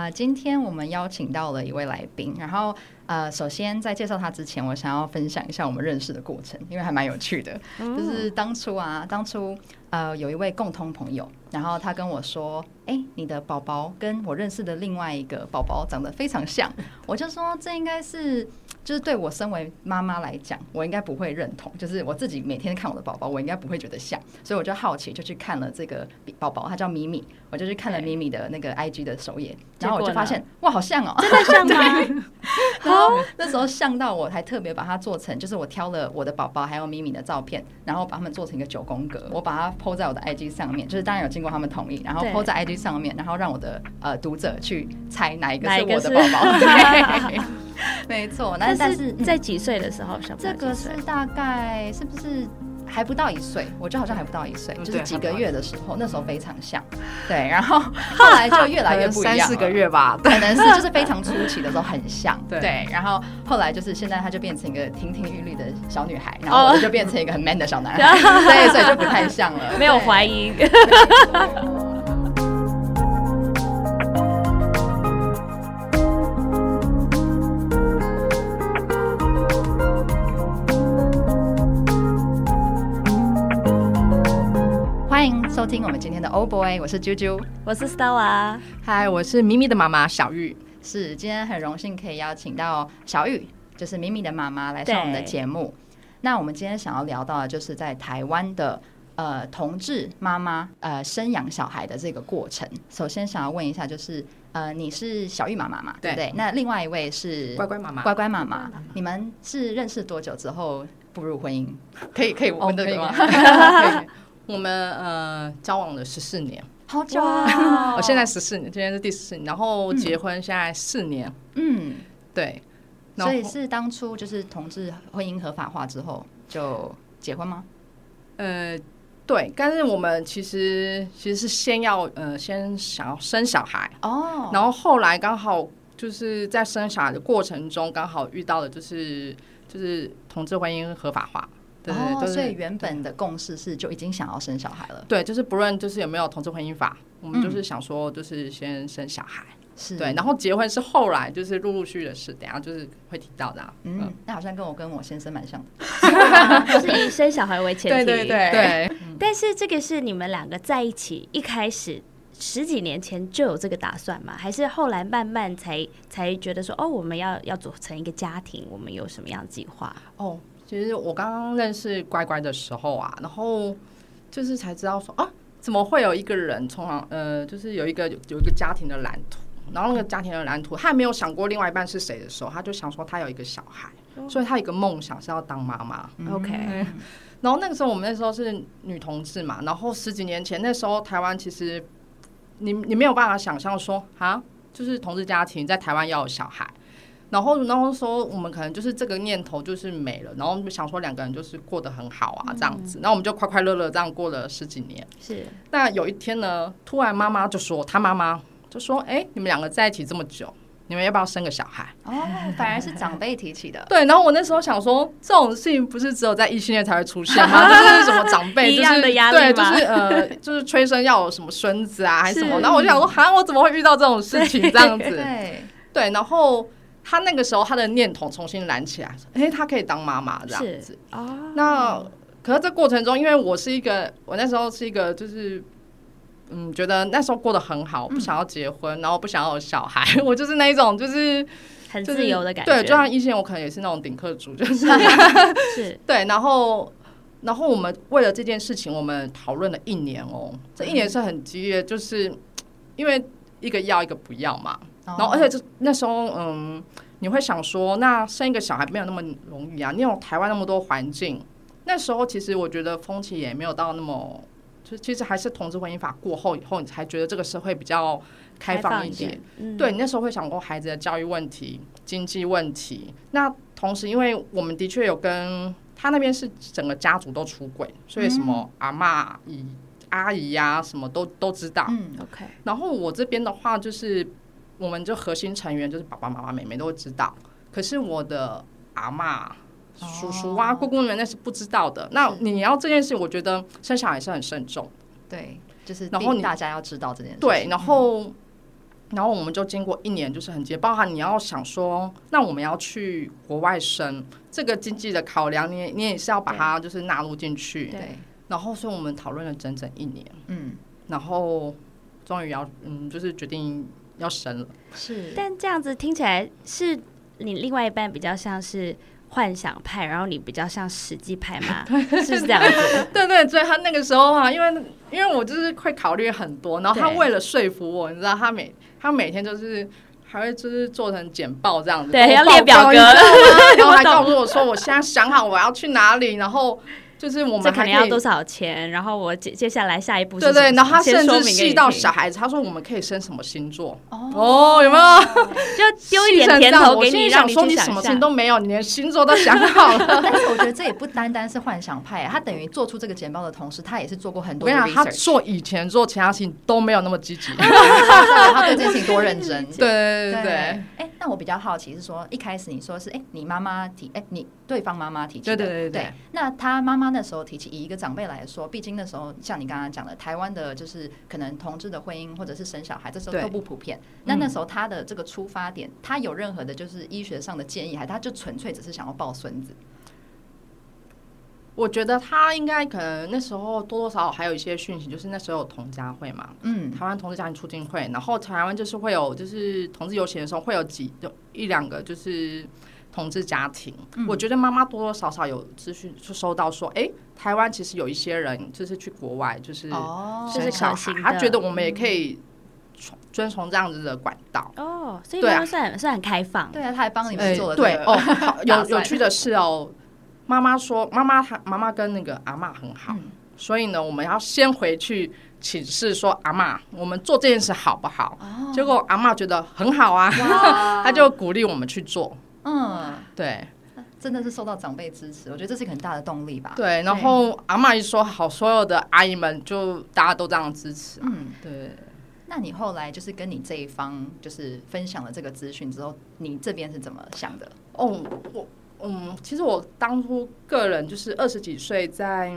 啊，今天我们邀请到了一位来宾，然后呃，首先在介绍他之前，我想要分享一下我们认识的过程，因为还蛮有趣的。就是当初啊，当初呃，有一位共同朋友，然后他跟我说：“哎、欸，你的宝宝跟我认识的另外一个宝宝长得非常像。”我就说：“这应该是。”就是对我身为妈妈来讲，我应该不会认同。就是我自己每天看我的宝宝，我应该不会觉得像，所以我就好奇，就去看了这个宝宝，他叫米米，我就去看了咪咪的那个 IG 的首页，然后我就发现哇，好像哦，真的像吗？然后那时候像到我还特别把它做成，就是我挑了我的宝宝还有咪咪的照片，然后把它们做成一个九宫格，我把它 po 在我的 IG 上面，就是当然有经过他们同意，然后 po 在 IG 上面，然后让我的呃读者去猜哪一个是我的宝宝。对没错，那但是在几岁的时候，嗯、这个是大概是不是还不到一岁？我觉得好像还不到一岁，就是几个月的时候，那时候非常像。对，然后后来就越来越不一样，三四个月吧，可能是就是非常初期的时候很像。对，对，然后后来就是现在，她就变成一个亭亭玉立的小女孩，然后我就变成一个很 man 的小男孩，所以所以就不太像了，没有怀疑。收听我们今天的 Oh Boy，我是啾啾，我是 Stella，嗨，我是咪咪的妈妈小玉。是，今天很荣幸可以邀请到小玉，就是咪咪的妈妈来上我们的节目。那我们今天想要聊到的就是在台湾的呃同志妈妈呃生养小孩的这个过程。首先想要问一下，就是呃你是小玉妈妈嘛？对不对？那另外一位是乖乖妈妈，乖乖妈妈，你们是认识多久之后步入婚姻？可以可以问这个吗？我们呃交往了十四年，好久啊！我现在十四年，今天是第四年，然后结婚现在四年，嗯，对，所以是当初就是同志婚姻合法化之后就结婚吗？呃，对，但是我们其实其实是先要呃先想要生小孩哦，然后后来刚好就是在生小孩的过程中，刚好遇到了就是就是同志婚姻合法化。对，对，对，哦，所以原本的共识是就已经想要生小孩了。对，就是不论就是有没有同志婚姻法，我们就是想说就是先生小孩。是、嗯，对，然后结婚是后来就是陆陆续续的事，等下就是会提到的。嗯，嗯，那好像跟我跟我先生蛮像的 就是以生小孩为前提。对对对，对。但是这个是你们两个在一起一开始十几年前就有这个打算吗？还是后来慢慢才才觉得说哦，我们要要组成一个家庭，我们有什么样的计划？哦。其实我刚刚认识乖乖的时候啊，然后就是才知道说啊，怎么会有一个人从呃，就是有一个有一个家庭的蓝图，然后那个家庭的蓝图，他还没有想过另外一半是谁的时候，他就想说他有一个小孩，所以他有一个梦想是要当妈妈。OK，然后那个时候我们那时候是女同志嘛，然后十几年前那时候台湾其实你你没有办法想象说啊，就是同志家庭在台湾要有小孩。然后，然后说我们可能就是这个念头就是没了，然后想说两个人就是过得很好啊，这样子，然后我们就快快乐乐这样过了十几年。是。那有一天呢，突然妈妈就说，她妈妈就说：“哎，你们两个在一起这么久，你们要不要生个小孩？”哦，反而是长辈提起的。对。然后我那时候想说，这种事情不是只有在异性恋才会出现吗？就是什么长辈一样的压力对，就是呃，就是催生要有什么孙子啊，还是什么？然后我就想说，哈，我怎么会遇到这种事情？这样子。对。对，然后。他那个时候，他的念头重新燃起来，哎、欸，他可以当妈妈这样子啊。哦、那可是这过程中，因为我是一个，我那时候是一个，就是嗯，觉得那时候过得很好，不想要结婚，嗯、然后不想要有小孩，我就是那一种，就是很自由的感觉。对，就像以前我可能也是那种顶客族，就是 是。对，然后然后我们为了这件事情，我们讨论了一年哦，这一年是很激烈，就是因为一个要，一个不要嘛。然后，而且就那时候，嗯，你会想说，那生一个小孩没有那么容易啊。你有台湾那么多环境，那时候其实我觉得风气也没有到那么，就其实还是同志婚姻法过后以后，你才觉得这个社会比较开放一点。嗯、对，你那时候会想过孩子的教育问题、经济问题。那同时，因为我们的确有跟他那边是整个家族都出轨，所以什么阿妈、姨、阿姨呀、啊，什么都都知道。嗯，OK。然后我这边的话就是。我们就核心成员就是爸爸妈妈、妹妹都会知道，可是我的阿嬷、叔叔啊、姑姑们那是不知道的。那你要这件事，我觉得生小孩是很慎重。对，就是然后大家要知道这件事。对，然后然后我们就经过一年，就是很接，包含你要想说，那我们要去国外生，这个经济的考量，你你也是要把它就是纳入进去。对。然后，所以我们讨论了整整一年。嗯。然后，终于要嗯，就是决定要生了。是。但这样子听起来，是你另外一半比较像是幻想派，然后你比较像实际派嘛？是不是这样子？对对，所以他那个时候啊，因为因为我就是会考虑很多，然后他为了说服我，你知道，他每他每天就是还会就是做成简报这样子，对，要列表格，然后还告诉我说，我现在想好我要去哪里，然后。就是我们这可能要多少钱？然后我接接下来下一步是对对，然后他甚至细到小孩子，他说我们可以生什么星座？哦，哦，有没有？就丢一点甜头给你，让你说你什么星都没有，你连星座都想好了。但是我觉得这也不单单是幻想派，他等于做出这个简报的同时，他也是做过很多。我跟你讲，他做以前做其他事情都没有那么积极，他对这件事情多认真。对对对对。哎，那我比较好奇是说，一开始你说是哎，你妈妈提，哎，你对方妈妈提起的，对对对对。那他妈妈那时候提起以一个长辈来说，毕竟那时候像你刚刚讲的，台湾的就是可能同志的婚姻或者是生小孩，这时候都不普遍。那那时候他的这个出发点，他有任何的就是医学上的建议，还他就纯粹只是想要抱孙子？我觉得他应该可能那时候多多少少还有一些讯息，就是那时候有同家会嘛，嗯，台湾同志家庭促进会，然后台湾就是会有就是同志游行的时候会有几有一两个就是。同志家庭，嗯、我觉得妈妈多多少少有资讯就收到说，哎、欸，台湾其实有一些人就是去国外就是生小孩，他觉得我们也可以遵从这样子的管道。哦，所以妈妈算算很开放。对啊，他还帮你们做了、对哦。有有趣的是哦，妈妈说妈妈她妈妈跟那个阿嬷很好，嗯、所以呢，我们要先回去请示说阿嬷，我们做这件事好不好？哦、结果阿嬷觉得很好啊，哇 他就鼓励我们去做。嗯，对，真的是受到长辈支持，我觉得这是一个很大的动力吧。对，然后阿嬷一说好，所有的阿姨们就大家都这样支持。嗯，对。那你后来就是跟你这一方就是分享了这个资讯之后，你这边是怎么想的？哦，我嗯，其实我当初个人就是二十几岁在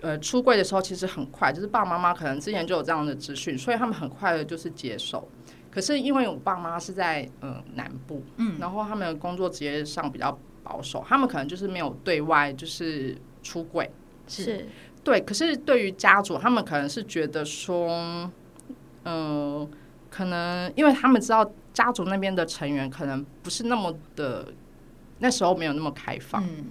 呃出柜的时候，其实很快，就是爸爸妈妈可能之前就有这样的资讯，所以他们很快的就是接受。可是因为我爸妈是在嗯南部，嗯，然后他们的工作职业上比较保守，他们可能就是没有对外就是出轨，是对。可是对于家族，他们可能是觉得说，嗯、呃，可能因为他们知道家族那边的成员可能不是那么的，那时候没有那么开放，嗯，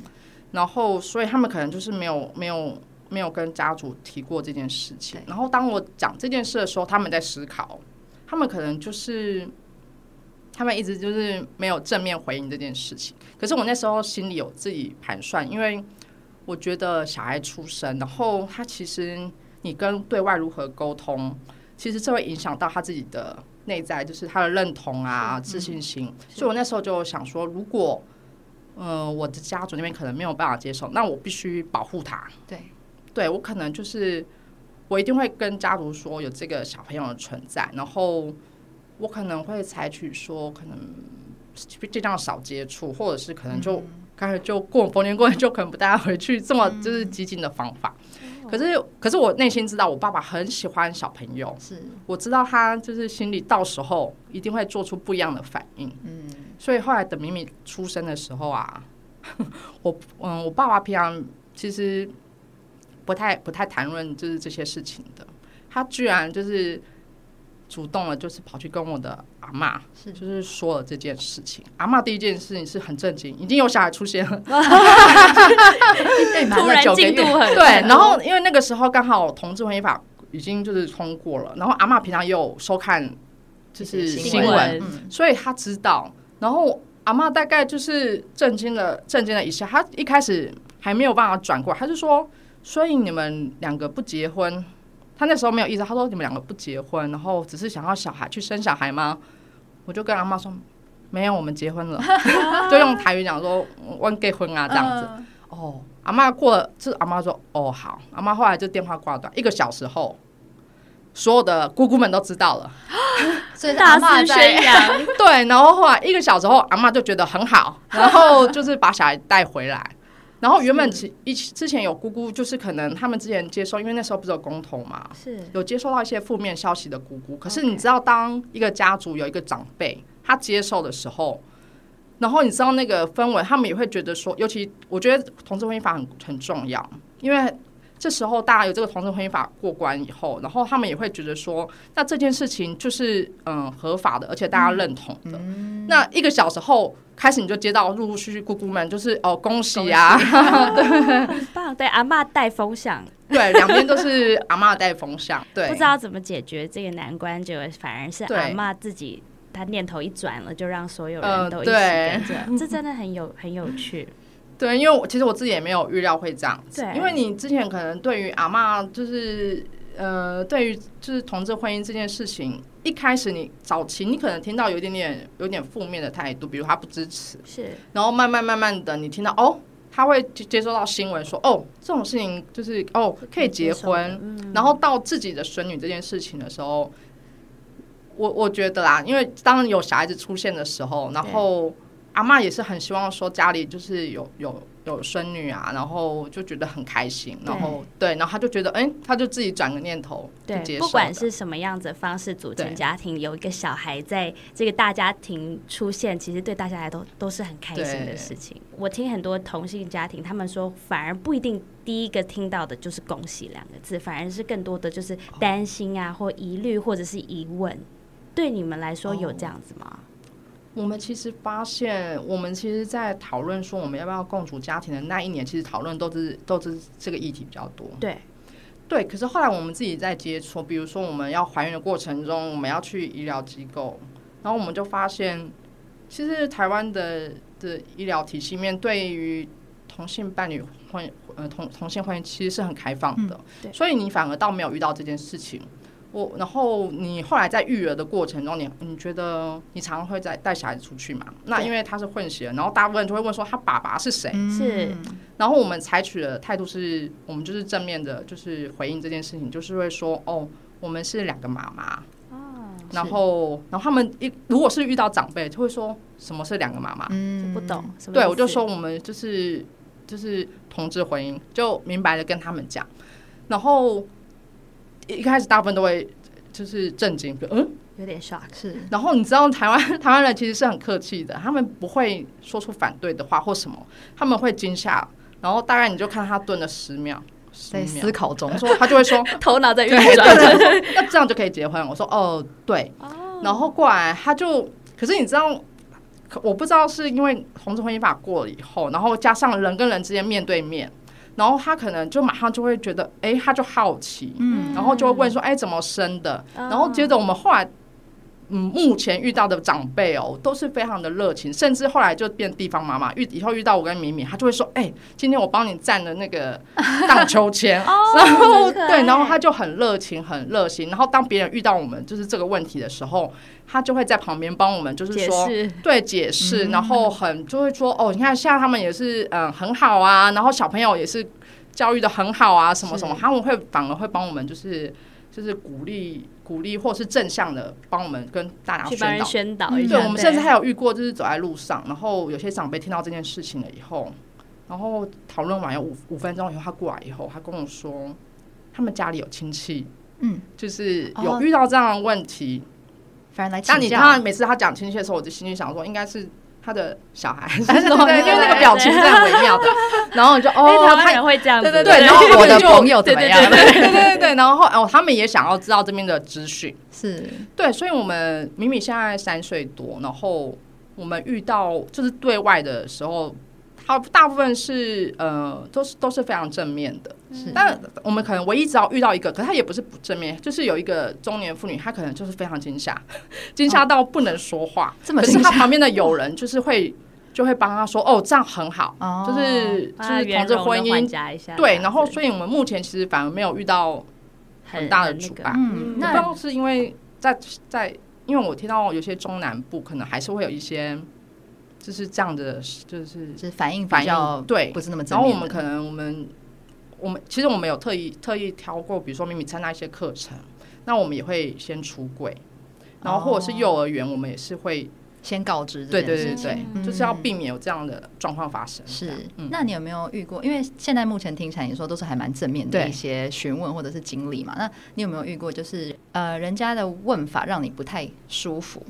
然后所以他们可能就是没有没有没有跟家族提过这件事情。然后当我讲这件事的时候，他们在思考。他们可能就是，他们一直就是没有正面回应这件事情。可是我那时候心里有自己盘算，因为我觉得小孩出生，然后他其实你跟对外如何沟通，其实这会影响到他自己的内在，就是他的认同啊、自信心。所以我那时候就想说，如果嗯、呃、我的家族那边可能没有办法接受，那我必须保护他。对，对我可能就是。我一定会跟家族说有这个小朋友的存在，然后我可能会采取说可能尽量少接触，或者是可能就刚才就过逢年过节就可能不带他回去，这么就是激进的方法。可是可是我内心知道，我爸爸很喜欢小朋友，是我知道他就是心里到时候一定会做出不一样的反应。嗯，所以后来等米米出生的时候啊，我嗯，我爸爸平常其实。不太不太谈论就是这些事情的，他居然就是主动了，就是跑去跟我的阿嬷，是就是说了这件事情。阿嬷第一件事情是很震惊，已经有小孩出现了 突然进度很对。然后因为那个时候刚好同志婚姻法已经就是通过了，然后阿嬷平常也有收看就是新闻，所以他知道。然后阿嬷大概就是震惊了，震惊了一下。他一开始还没有办法转过来，他就说。所以你们两个不结婚，他那时候没有意思。他说你们两个不结婚，然后只是想要小孩去生小孩吗？我就跟阿妈说没有，我们结婚了，就用台语讲说我结婚啊这样子。哦，阿妈过了，就是阿妈说哦好，阿妈后来就电话挂断，一个小时后，所有的姑姑们都知道了，所以大肆宣扬。对，然后后来一个小时后，阿妈就觉得很好，然后就是把小孩带回来。然后原本其一之前有姑姑，就是可能他们之前接受，因为那时候不是有公投嘛，是有接收到一些负面消息的姑姑。可是你知道，当一个家族有一个长辈他接受的时候，然后你知道那个氛围，他们也会觉得说，尤其我觉得同志婚姻法很很重要，因为。这时候大家有这个同志婚姻法过关以后，然后他们也会觉得说，那这件事情就是嗯合法的，而且大家认同的。嗯、那一个小时后开始，你就接到陆陆续续姑姑们就是哦恭喜啊，很棒，对阿妈带风向，对两边都是阿妈带风向，对，不知道怎么解决这个难关，就反而是阿妈自己，她念头一转了，就让所有人都一起跟着，呃、这真的很有很有趣。对，因为我其实我自己也没有预料会这样子，因为你之前可能对于阿嬷就是呃，对于就是同志婚姻这件事情，一开始你早期你可能听到有一点点有点负面的态度，比如他不支持，是，然后慢慢慢慢的你听到哦，他会接收到新闻说哦这种事情就是哦可以结婚，嗯、然后到自己的孙女这件事情的时候，我我觉得啦，因为当有小孩子出现的时候，然后。阿妈也是很希望说家里就是有有有孙女啊，然后就觉得很开心，然后对，然后他就觉得，哎，他就自己转个念头，对，不管是什么样子的方式组成家庭，有一个小孩在这个大家庭出现，其实对大家来都都是很开心的事情。我听很多同性家庭，他们说反而不一定第一个听到的就是“恭喜”两个字，反而是更多的就是担心啊，或疑虑，或者是疑问。对你们来说有这样子吗？我们其实发现，我们其实，在讨论说我们要不要共组家庭的那一年，其实讨论都是都是这个议题比较多。对，对。可是后来我们自己在接触，比如说我们要怀孕的过程中，我们要去医疗机构，然后我们就发现，其实台湾的的医疗体系面对于同性伴侣婚呃同同性婚姻其实是很开放的，嗯、所以你反而倒没有遇到这件事情。我然后你后来在育儿的过程中，你你觉得你常常会在带小孩子出去嘛？那因为他是混血，然后大部分就会问说他爸爸是谁？是。然后我们采取的态度是，我们就是正面的，就是回应这件事情，就是会说哦，我们是两个妈妈。哦。然后，然后他们一如果是遇到长辈，就会说什么是两个妈妈？嗯，不懂。对，我就说我们就是就是同志婚姻，就明白的跟他们讲，然后。一开始大部分都会就是震惊，嗯，有点 shock 是。然后你知道台湾 台湾人其实是很客气的，他们不会说出反对的话或什么，他们会惊吓。然后大概你就看他蹲了十秒，在思考中，说他就会说 头脑在运转，那这样就可以结婚。我说哦对，然后过来他就，可是你知道，我不知道是因为同志婚姻法过了以后，然后加上人跟人之间面对面。然后他可能就马上就会觉得，哎，他就好奇，嗯，然后就会问说，哎，怎么生的？然后接着我们后来，嗯，目前遇到的长辈哦，都是非常的热情，甚至后来就变地方妈妈，遇以后遇到我跟敏敏，她就会说，哎，今天我帮你站的那个 荡秋千，然后对，然后她就很热情，很热心。然后当别人遇到我们就是这个问题的时候，她就会在旁边帮我们，就是说，对，解释，然后很就会说，哦，你看现在他们也是嗯很好啊，然后小朋友也是。教育的很好啊，什么什么，他们会反而会帮我们，就是就是鼓励鼓励，或是正向的帮我们跟大家宣导宣导一下。对，我们甚至还有遇过，就是走在路上，然后有些长辈听到这件事情了以后，然后讨论完有五五分钟以后，他过来以后，他跟我说，他们家里有亲戚，嗯，就是有遇到这样的问题，反正来。但你他每次他讲亲戚的时候，我就心里想说，应该是。他的小孩，对，因为那个表情是很微妙的，然后你就哦，他也会这样，对对对，然后我的朋友怎么样？对对对对，然后哦，他们也想要知道这边的资讯，是。对，所以我们米米现在三岁多，然后我们遇到就是对外的时候。好，大部分是呃，都是都是非常正面的。但我们可能唯一只要遇到一个，可是他也不是不正面，就是有一个中年妇女，她可能就是非常惊吓，惊吓到不能说话。这么，可是她旁边的友人就是会就会帮她说，哦，这样很好，就是就是同志婚姻。对，然后所以我们目前其实反而没有遇到很大的阻碍。嗯，那主要是因为在在，因为我听到有些中南部可能还是会有一些。就是这样的，就是就是反应反应对，不是那么。然后我们可能我们我们其实我们有特意特意挑过，比如说咪咪参加一些课程，那我们也会先出柜，然后或者是幼儿园，我们也是会先告知。对对对对，嗯、就是要避免有这样的状况发生。是，嗯、那你有没有遇过？因为现在目前听起来你说都是还蛮正面的一些询问或者是经历嘛？那你有没有遇过，就是呃，人家的问法让你不太舒服，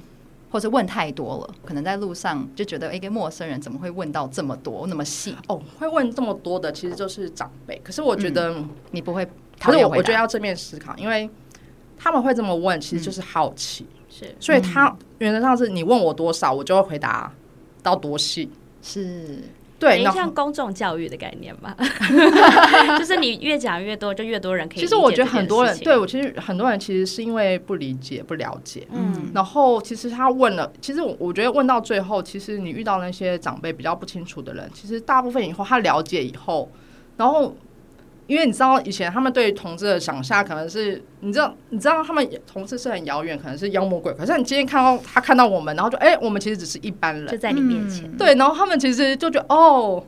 或者问太多了？可能在路上就觉得，一个陌生人怎么会问到这么多那么细？哦，会问这么多的，其实就是长辈。可是我觉得、嗯、你不会，可是我我觉得要正面思考，因为他们会这么问，其实就是好奇。嗯是，所以他原则上是你问我多少，我就会回答到多细。是，对，像公众教育的概念吧，就是你越讲越多，就越多人可以。其实我觉得很多人对我，其实很多人其实是因为不理解、不了解。嗯，然后其实他问了，其实我我觉得问到最后，其实你遇到那些长辈比较不清楚的人，其实大部分以后他了解以后，然后。因为你知道，以前他们对同志的想象可能是，你知道，你知道他们同志是很遥远，可能是妖魔鬼。可是你今天看到他看到我们，然后就哎、欸，我们其实只是一般人，就在你面前。对，然后他们其实就觉得哦，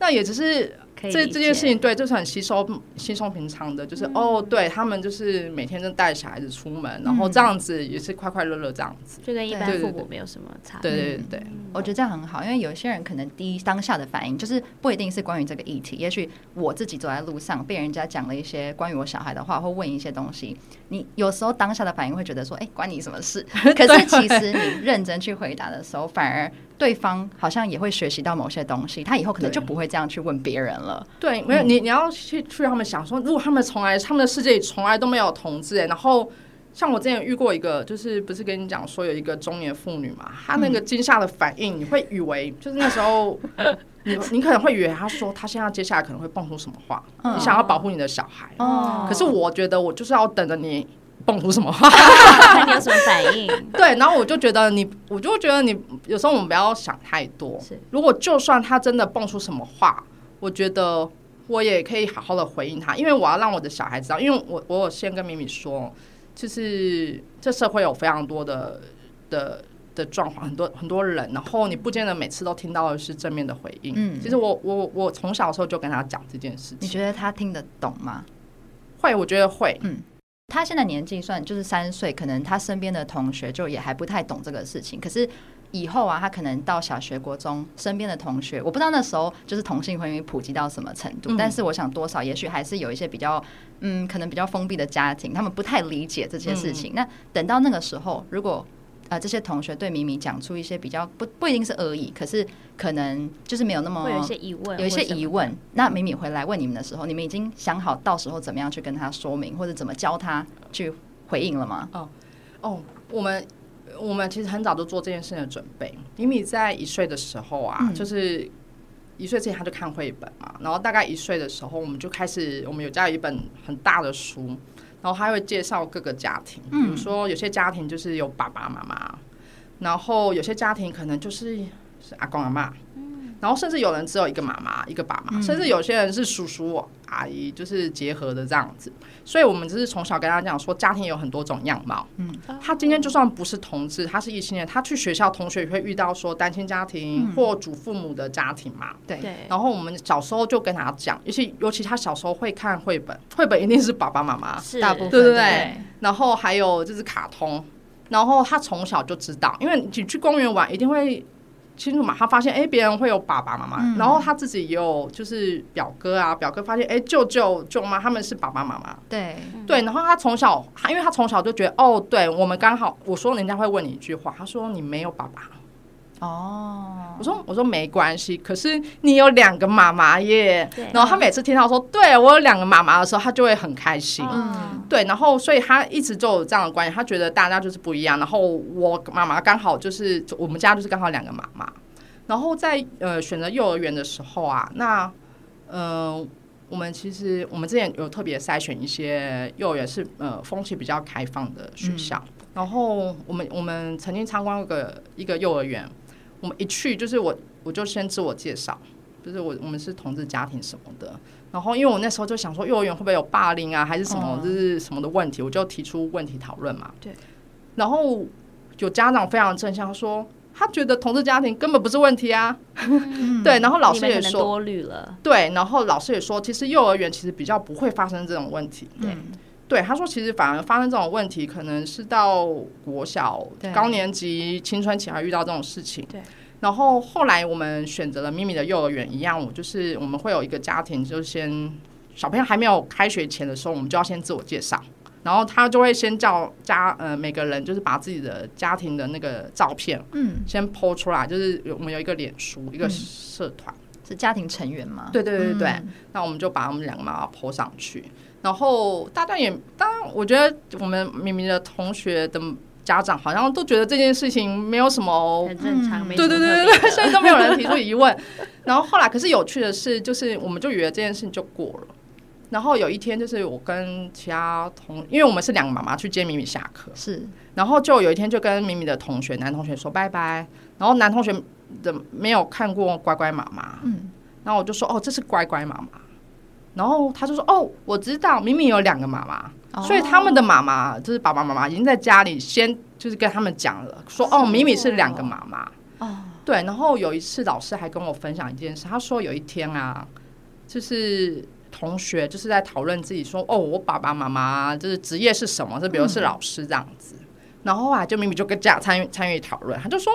那也只是。这这件事情对，就是很稀松稀松平常的，就是、嗯、哦，对他们就是每天都带小孩子出门，嗯、然后这样子也是快快乐乐这样子，就跟一般父母没有什么差别。对对对，对，我觉得这样很好，因为有些人可能第一当下的反应就是不一定是关于这个议题，也许我自己走在路上被人家讲了一些关于我小孩的话，或问一些东西，你有时候当下的反应会觉得说，哎，关你什么事？可是其实你认真去回答的时候，反而。对方好像也会学习到某些东西，他以后可能就不会这样去问别人了。对，没有你，你要去去让他们想说，如果他们从来他们的世界里从来都没有同志，然后像我之前遇过一个，就是不是跟你讲说有一个中年妇女嘛，她那个惊吓的反应，你会以为就是那时候 你你可能会以为她说她现在接下来可能会蹦出什么话，你想要保护你的小孩，可是我觉得我就是要等着你。蹦出什么话？看你有什么反应。对，然后我就觉得你，我就觉得你有时候我们不要想太多。是，如果就算他真的蹦出什么话，我觉得我也可以好好的回应他，因为我要让我的小孩知道，因为我我有先跟米米说，就是这社会有非常多的的的状况，很多很多人，然后你不见得每次都听到的是正面的回应。嗯，其实我我我从小的时候就跟他讲这件事情。你觉得他听得懂吗？会，我觉得会。嗯。他现在年纪算就是三岁，可能他身边的同学就也还不太懂这个事情。可是以后啊，他可能到小学、国中，身边的同学，我不知道那时候就是同性婚姻普及到什么程度。嗯、但是我想，多少也许还是有一些比较，嗯，可能比较封闭的家庭，他们不太理解这些事情。嗯、那等到那个时候，如果呃，这些同学对米米讲出一些比较不不一定是恶意，可是可能就是没有那么会有一些疑问，有一些疑问。那米米回来问你们的时候，你们已经想好到时候怎么样去跟他说明，或者怎么教他去回应了吗？哦哦，我们我们其实很早就做这件事情的准备。米米在一岁的时候啊，嗯、就是一岁之前他就看绘本嘛，然后大概一岁的时候，我们就开始，我们有家有一本很大的书。然后他会介绍各个家庭，比如说有些家庭就是有爸爸妈妈，然后有些家庭可能就是是阿公阿嬷。然后甚至有人只有一个妈妈一个爸妈，甚至有些人是叔叔阿姨，就是结合的这样子。所以我们就是从小跟他讲说，家庭有很多种样貌。嗯，他今天就算不是同志，他是异性恋，他去学校同学也会遇到说单亲家庭或祖父母的家庭嘛。对。然后我们小时候就跟他讲，尤其尤其他小时候会看绘本，绘本一定是爸爸妈妈是大部分，对对对。然后还有就是卡通，然后他从小就知道，因为你去公园玩一定会。清楚嘛？他发现哎，别人会有爸爸妈妈，嗯、然后他自己也有就是表哥啊，表哥发现哎，舅舅舅妈他们是爸爸妈妈。对对，然后他从小，因为他从小就觉得哦，对我们刚好，我说人家会问你一句话，他说你没有爸爸。哦，我说我说没关系，可是你有两个妈妈耶。对然后他每次听到说对我有两个妈妈的时候，他就会很开心。嗯，对，然后所以他一直就有这样的观念，他觉得大家就是不一样。然后我妈妈刚好就是我们家就是刚好两个妈妈。然后在呃选择幼儿园的时候啊，那嗯、呃，我们其实我们之前有特别筛选一些幼儿园是呃风气比较开放的学校。嗯、然后我们我们曾经参观过个一个幼儿园。我们一去就是我，我就先自我介绍，就是我我们是同志家庭什么的。然后因为我那时候就想说，幼儿园会不会有霸凌啊，还是什么，就是什么的问题，我就提出问题讨论嘛。对。然后有家长非常正向说，他觉得同志家庭根本不是问题啊。对。然后老师也说多虑了。对。然后老师也说，其实幼儿园其实比较不会发生这种问题。对。对，他说其实反而发生这种问题，可能是到国小高年级青春期还遇到这种事情。对。然后后来我们选择了咪咪的幼儿园，一样，我就是我们会有一个家庭，就先小朋友还没有开学前的时候，我们就要先自我介绍，然后他就会先叫家呃每个人就是把自己的家庭的那个照片嗯先 po 出来，就是我们有一个脸书一个社团、嗯、是家庭成员吗？对对对对对，嗯、那我们就把我们两个妈妈 po 上去，然后大段也当然我觉得我们明明的同学的。家长好像都觉得这件事情没有什么很正常，对对对对对，所以都没有人提出疑问。然后后来，可是有趣的是，就是我们就以为这件事情就过了。然后有一天，就是我跟其他同，因为我们是两个妈妈去接米米下课，是。然后就有一天，就跟米米的同学男同学说拜拜。然后男同学的没有看过乖乖妈妈，嗯。然后我就说哦，这是乖乖妈妈。然后他就说哦，我知道明明有两个妈妈。所以他们的妈妈就是爸爸妈妈已经在家里先就是跟他们讲了，说哦，明明是两个妈妈。哦，对。然后有一次老师还跟我分享一件事，他说有一天啊，就是同学就是在讨论自己说哦，我爸爸妈妈就是职业是什么？就比如是老师这样子。然后啊，就明明就跟家参与参与讨论，他就说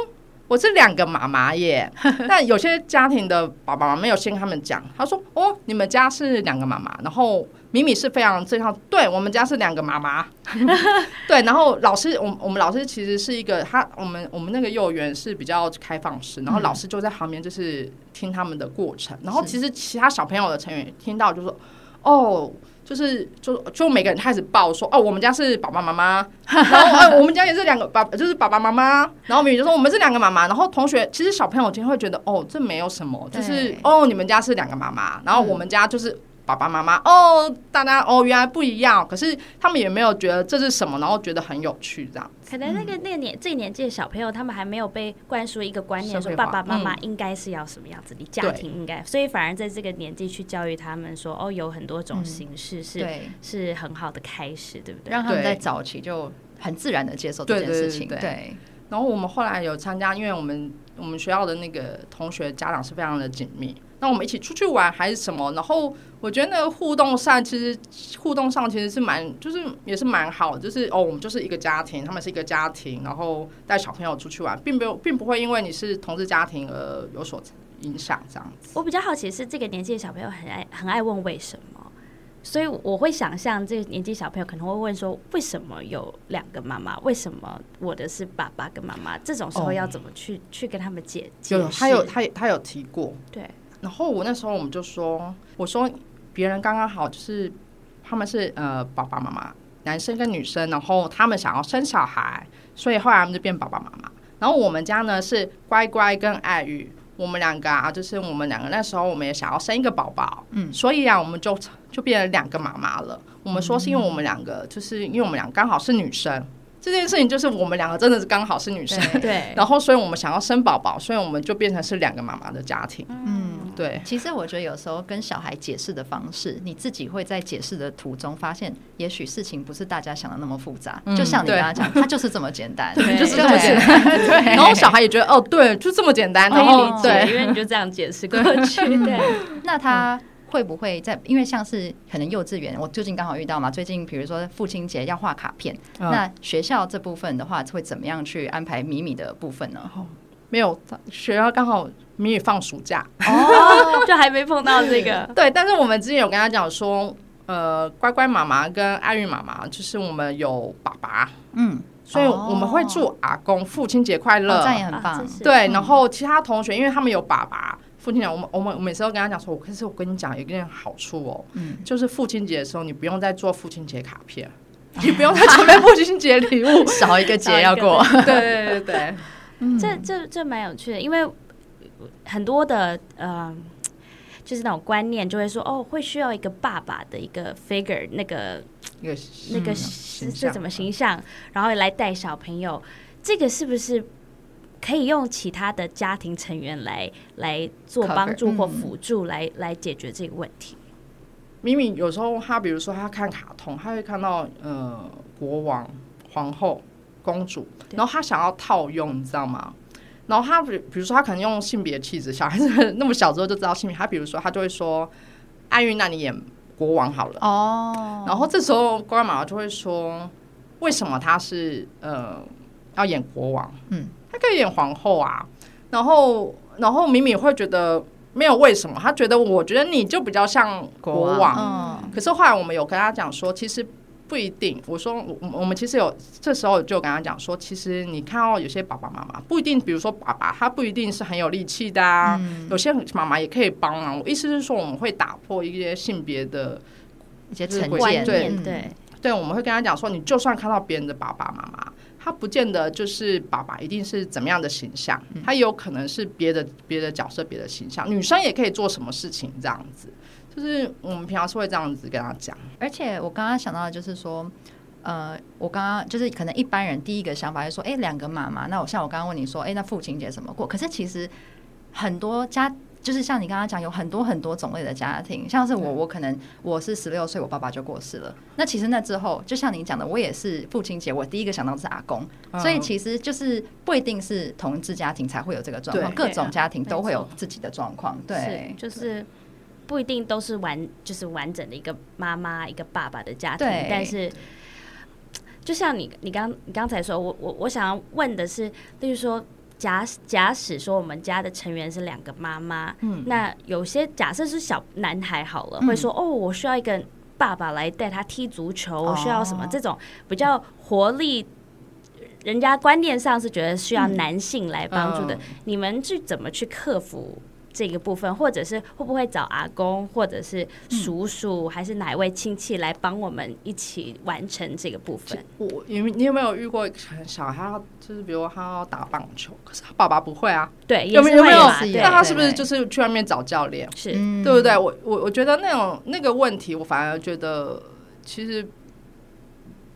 我是两个妈妈耶。但有些家庭的爸爸妈妈没有先跟他们讲，他说哦，你们家是两个妈妈，然后。米米是非常正常，对，我们家是两个妈妈，对，然后老师，我我们老师其实是一个他，我们我们那个幼儿园是比较开放式，然后老师就在旁边就是听他们的过程，然后其实其他小朋友的成员听到就说，哦，就是就就每个人开始报说，哦，我们家是爸爸妈妈，然后、哎、我们家也是两个爸，就是爸爸妈妈，然后美女就说我们是两个妈妈，然后同学其实小朋友今天会觉得，哦，这没有什么，就是哦，你们家是两个妈妈，然后我们家就是。爸爸妈妈哦，大家哦，原来不一样。可是他们也没有觉得这是什么，然后觉得很有趣这样。可能那个那个年这个年纪的小朋友，他们还没有被灌输一个观念，说爸爸妈妈应该是要什么样子，你家庭应该。所以反而在这个年纪去教育他们说，哦，有很多种形式是是很好的开始，对不对？让他们在早期就很自然的接受这件事情。对。然后我们后来有参加，因为我们我们学校的那个同学家长是非常的紧密。那我们一起出去玩还是什么？然后我觉得那个互动上，其实互动上其实是蛮，就是也是蛮好。就是哦，我们就是一个家庭，他们是一个家庭，然后带小朋友出去玩，并没有，并不会因为你是同志家庭而有所影响这样子。我比较好奇是这个年纪的小朋友很爱很爱问为什么，所以我会想象这个年纪小朋友可能会问说，为什么有两个妈妈？为什么我的是爸爸跟妈妈？这种时候要怎么去、哦、去跟他们解解释？他有他他有提过，对。然后我那时候我们就说，我说别人刚刚好就是他们是呃爸爸妈妈，男生跟女生，然后他们想要生小孩，所以后来他们就变爸爸妈妈。然后我们家呢是乖乖跟爱玉，我们两个啊，就是我们两个那时候我们也想要生一个宝宝，嗯，所以啊我们就就变成两个妈妈了。我们说是因为我们两个就是因为我们两个刚好是女生。这件事情就是我们两个真的是刚好是女生，对，然后所以我们想要生宝宝，所以我们就变成是两个妈妈的家庭。嗯，对。其实我觉得有时候跟小孩解释的方式，你自己会在解释的途中发现，也许事情不是大家想的那么复杂。嗯、就像你刚刚讲，它就是这么简单，对，就是这么简单。对。然后小孩也觉得哦，对，就这么简单，可以理解，因为你就这样解释过去。对。那他。会不会在？因为像是可能幼稚园，我最近刚好遇到嘛。最近比如说父亲节要画卡片，嗯、那学校这部分的话，会怎么样去安排米米的部分呢？哦、没有，学校刚好米米放暑假，哦，就还没碰到这个。对，但是我们之前有跟他讲说，呃，乖乖妈妈跟爱玉妈妈，就是我们有爸爸，嗯，所以我们会祝阿公父亲节快乐，哦、这样也很棒。啊、对，然后其他同学，因为他们有爸爸。父亲节，我们我们每次都跟他讲说，我可是我跟你讲有一件好处哦，嗯，就是父亲节的时候，你不用再做父亲节卡片，你不用再准备父亲节礼物，少一个节要过。对对对对，嗯、这这这蛮有趣的，因为很多的呃，就是那种观念就会说，哦，会需要一个爸爸的一个 figure，那个那个那个是是怎么形象，然后来带小朋友，这个是不是？可以用其他的家庭成员来来做帮助或辅助来，来、嗯、来解决这个问题。明明有时候他，比如说他看卡通，他会看到呃国王、皇后、公主，然后他想要套用，你知道吗？然后他比比如说他可能用性别气质，小孩子那么小时候就知道性别。他比如说他就会说：“艾玉，那你演国王好了哦，然后这时候乖乖妈妈就会说，为什么他是呃要演国王？嗯，他可以演皇后啊。然后然后米米会觉得没有为什么，她觉得我觉得你就比较像国王。嗯，可是后来我们有跟她讲说，其实。不一定，我说我我们其实有这时候就跟她讲说，其实你看到有些爸爸妈妈不一定，比如说爸爸他不一定是很有力气的啊，嗯、有些妈妈也可以帮忙。我意思是说，我们会打破一些性别的一些成见，对对对，我们会跟他讲说，你就算看到别人的爸爸妈妈，他不见得就是爸爸一定是怎么样的形象，他有可能是别的别的角色、别的形象，女生也可以做什么事情这样子。就是我们平常是会这样子跟他讲，而且我刚刚想到的就是说，呃，我刚刚就是可能一般人第一个想法就是说，哎、欸，两个妈妈，那我像我刚刚问你说，哎、欸，那父亲节怎么过？可是其实很多家，就是像你刚刚讲，有很多很多种类的家庭，像是我，我可能我是十六岁，我爸爸就过世了。那其实那之后，就像你讲的，我也是父亲节，我第一个想到是阿公，嗯、所以其实就是不一定是同志家庭才会有这个状况，各种家庭都会有自己的状况，对，就是。不一定都是完，就是完整的一个妈妈、一个爸爸的家庭。但是，就像你，你刚你刚才说，我我我想要问的是，例如说，假假使说我们家的成员是两个妈妈，嗯，那有些假设是小男孩好了，嗯、会说哦，我需要一个爸爸来带他踢足球，我需要什么、哦、这种比较活力，人家观念上是觉得需要男性来帮助的，嗯、你们是怎么去克服？这个部分，或者是会不会找阿公，或者是叔叔，嗯、还是哪一位亲戚来帮我们一起完成这个部分？我，你你有没有遇过小孩，就是比如他要打棒球，可是他爸爸不会啊？对，有没有？有没有？那他是不是就是去外面找教练？是，对不对？我我我觉得那种那个问题，我反而觉得其实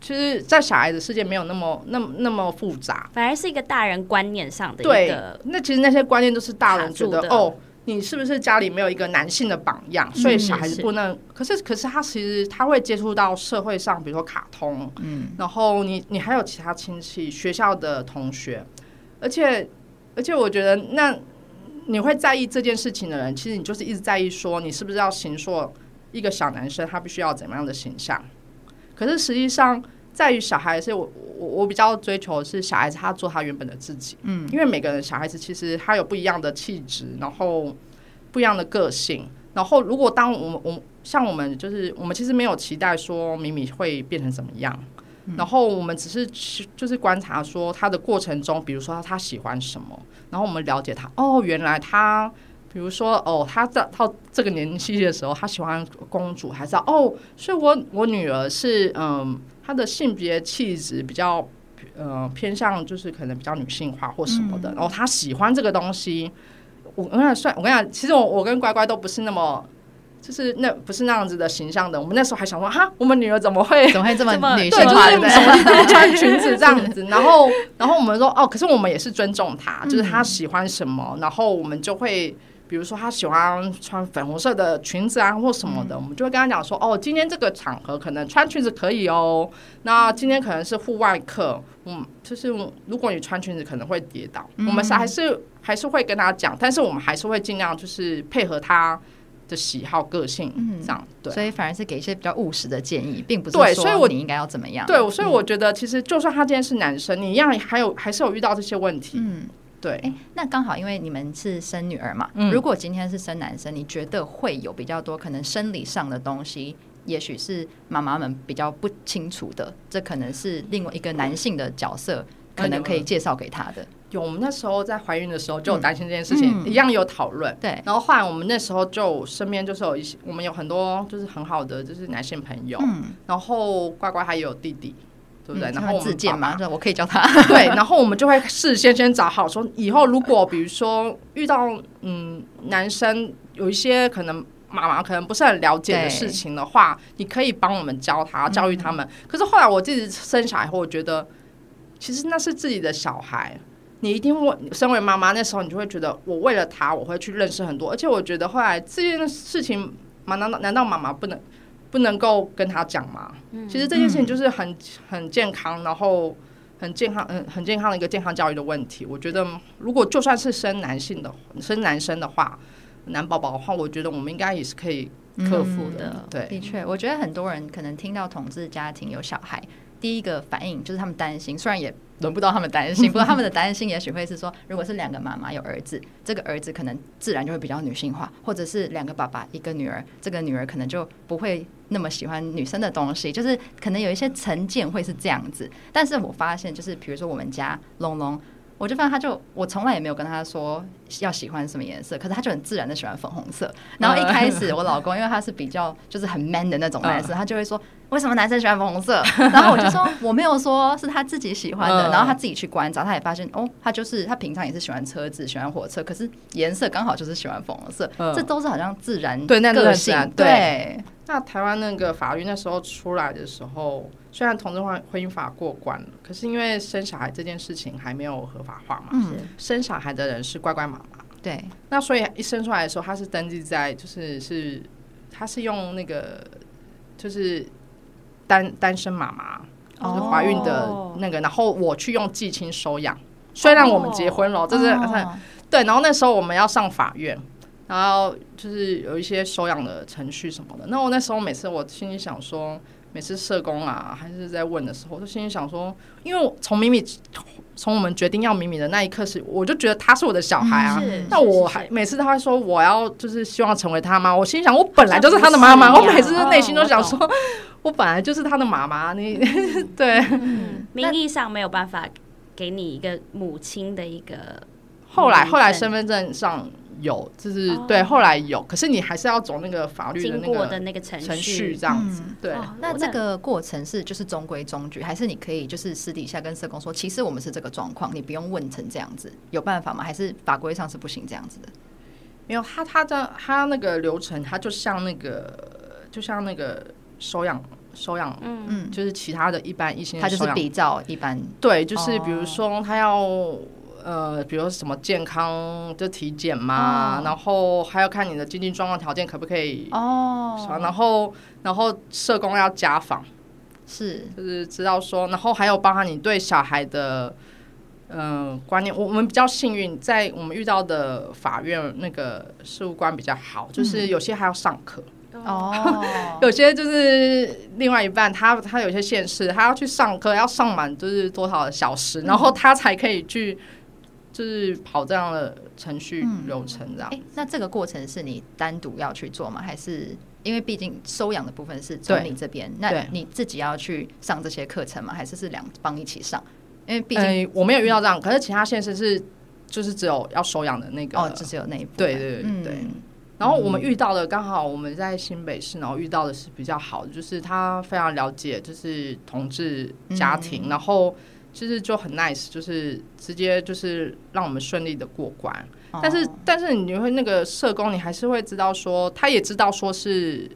其实，在小孩子世界没有那么那么那么复杂，反而是一个大人观念上的一个。对，那其实那些观念都是大人觉得哦。你是不是家里没有一个男性的榜样，所以小孩子不能？嗯、可是，可是他其实他会接触到社会上，比如说卡通，嗯，然后你你还有其他亲戚、学校的同学，而且而且我觉得，那你会在意这件事情的人，其实你就是一直在意说，你是不是要形塑一个小男生，他必须要怎么样的形象？可是实际上。在于小孩是，我我我比较追求的是小孩子他做他原本的自己，嗯，因为每个人小孩子其实他有不一样的气质，然后不一样的个性，然后如果当我们我像我们就是我们其实没有期待说米米会变成怎么样，嗯、然后我们只是就是观察说他的过程中，比如说他他喜欢什么，然后我们了解他，哦，原来他比如说哦他在到这个年纪的时候，他喜欢公主，还是哦，所以我我女儿是嗯。他的性别气质比较，呃，偏向就是可能比较女性化或什么的，嗯、然后他喜欢这个东西。我跟他算，我跟你讲，其实我我跟乖乖都不是那么，就是那不是那样子的形象的。我们那时候还想说，哈，我们女儿怎么会怎么会这么女性化的，什么都穿 裙子这样子。然后，然后我们说，哦，可是我们也是尊重她，就是她喜欢什么，嗯、然后我们就会。比如说他喜欢穿粉红色的裙子啊，或什么的，嗯、我们就会跟他讲说，哦，今天这个场合可能穿裙子可以哦。那今天可能是户外课，嗯，就是如果你穿裙子可能会跌倒，嗯、我们是还是还是会跟他讲，但是我们还是会尽量就是配合他的喜好个性，嗯，这样对。所以反而是给一些比较务实的建议，并不是说，对，所以我你应该要怎么样？对，所以我觉得其实就算他今天是男生，你一样还有还是有遇到这些问题，嗯。对，哎，那刚好，因为你们是生女儿嘛，嗯、如果今天是生男生，你觉得会有比较多可能生理上的东西，也许是妈妈们比较不清楚的，这可能是另外一个男性的角色，可能可以介绍给他的。有，我们那时候在怀孕的时候就有担心这件事情，嗯、一样有讨论。对、嗯，然后后来我们那时候就身边就是有一些，我们有很多就是很好的就是男性朋友，嗯、然后乖乖还有弟弟。对不对？然后自荐嘛，我可以教他。对，然后我们就会事先先找好，说以后如果比如说遇到嗯男生有一些可能妈妈可能不是很了解的事情的话，你可以帮我们教他教育他们。嗯、可是后来我自己生小孩后，我觉得其实那是自己的小孩，你一定会身为妈妈那时候你就会觉得我为了他我会去认识很多，而且我觉得后来这件事情，难道难道妈妈不能？不能够跟他讲嘛？嗯、其实这件事情就是很很健康，然后很健康，嗯，很健康的一个健康教育的问题。我觉得，如果就算是生男性的生男生的话，男宝宝的话，我觉得我们应该也是可以克服的。嗯、对，的确，我觉得很多人可能听到同志家庭有小孩，第一个反应就是他们担心，虽然也。轮不到他们担心，不过他们的担心也许会是说，如果是两个妈妈有儿子，这个儿子可能自然就会比较女性化，或者是两个爸爸一个女儿，这个女儿可能就不会那么喜欢女生的东西，就是可能有一些成见会是这样子。但是我发现，就是比如说我们家龙龙。我就发现他就，我从来也没有跟他说要喜欢什么颜色，可是他就很自然的喜欢粉红色。然后一开始我老公因为他是比较就是很 man 的那种男生，他就会说为什么男生喜欢粉红色？然后我就说我没有说是他自己喜欢的，然后他自己去观察，他也发现哦，他就是他平常也是喜欢车子，喜欢火车，可是颜色刚好就是喜欢粉红色，这都是好像自然对那个性对。那台湾那个法律那时候出来的时候，虽然同志婚婚姻法过关了，可是因为生小孩这件事情还没有合法化嘛。嗯。生小孩的人是乖乖妈妈。对。那所以一生出来的时候，他是登记在就是是，他是用那个就是单单身妈妈，就是怀孕的那个，哦、然后我去用寄亲收养。虽然我们结婚了，这、哦、是对。然后那时候我们要上法院。然后就是有一些收养的程序什么的。那我那时候每次我心里想说，每次社工啊还是在问的时候，我就心里想说，因为从米米从我们决定要米米的那一刻是，我就觉得他是我的小孩啊。那我还每次他说我要就是希望成为他妈，我心想我本来就是他的妈妈。我每次内心都想说，我本来就是他的妈妈。你 对，名义上没有办法给你一个母亲的一个。后来后来身份证上。有，就是、oh. 对，后来有，可是你还是要走那个法律的那个的那个程序，这样子。嗯、对，oh, 那这个过程是就是中规中矩，还是你可以就是私底下跟社工说，其实我们是这个状况，你不用问成这样子，有办法吗？还是法规上是不行这样子的？没有，他他的他那个流程，他就像那个就像那个收养收养，嗯嗯，就是其他的一般一些，他就是比较一般，对，就是比如说他要。呃，比如什么健康的体检嘛，哦、然后还要看你的经济状况条件可不可以哦，然后，然后社工要家访，是，就是知道说，然后还有包含你对小孩的嗯、呃、观念。我们比较幸运，在我们遇到的法院那个事务官比较好，就是有些还要上课。哦，有些就是另外一半他他有些县市他要去上课，要上满就是多少小时，然后他才可以去。就是跑这样的程序流程这样、嗯欸。那这个过程是你单独要去做吗？还是因为毕竟收养的部分是从你这边，那你自己要去上这些课程吗？还是是两方一起上？因为毕竟、欸、我没有遇到这样，可是其他县市是就是只有要收养的那个哦，就只有那一部。对对对对。嗯、然后我们遇到的刚好我们在新北市，然后遇到的是比较好的，就是他非常了解就是同志家庭，嗯、然后。其实就很 nice，就是直接就是让我们顺利的过关。哦、但是但是你会那个社工，你还是会知道说，他也知道说是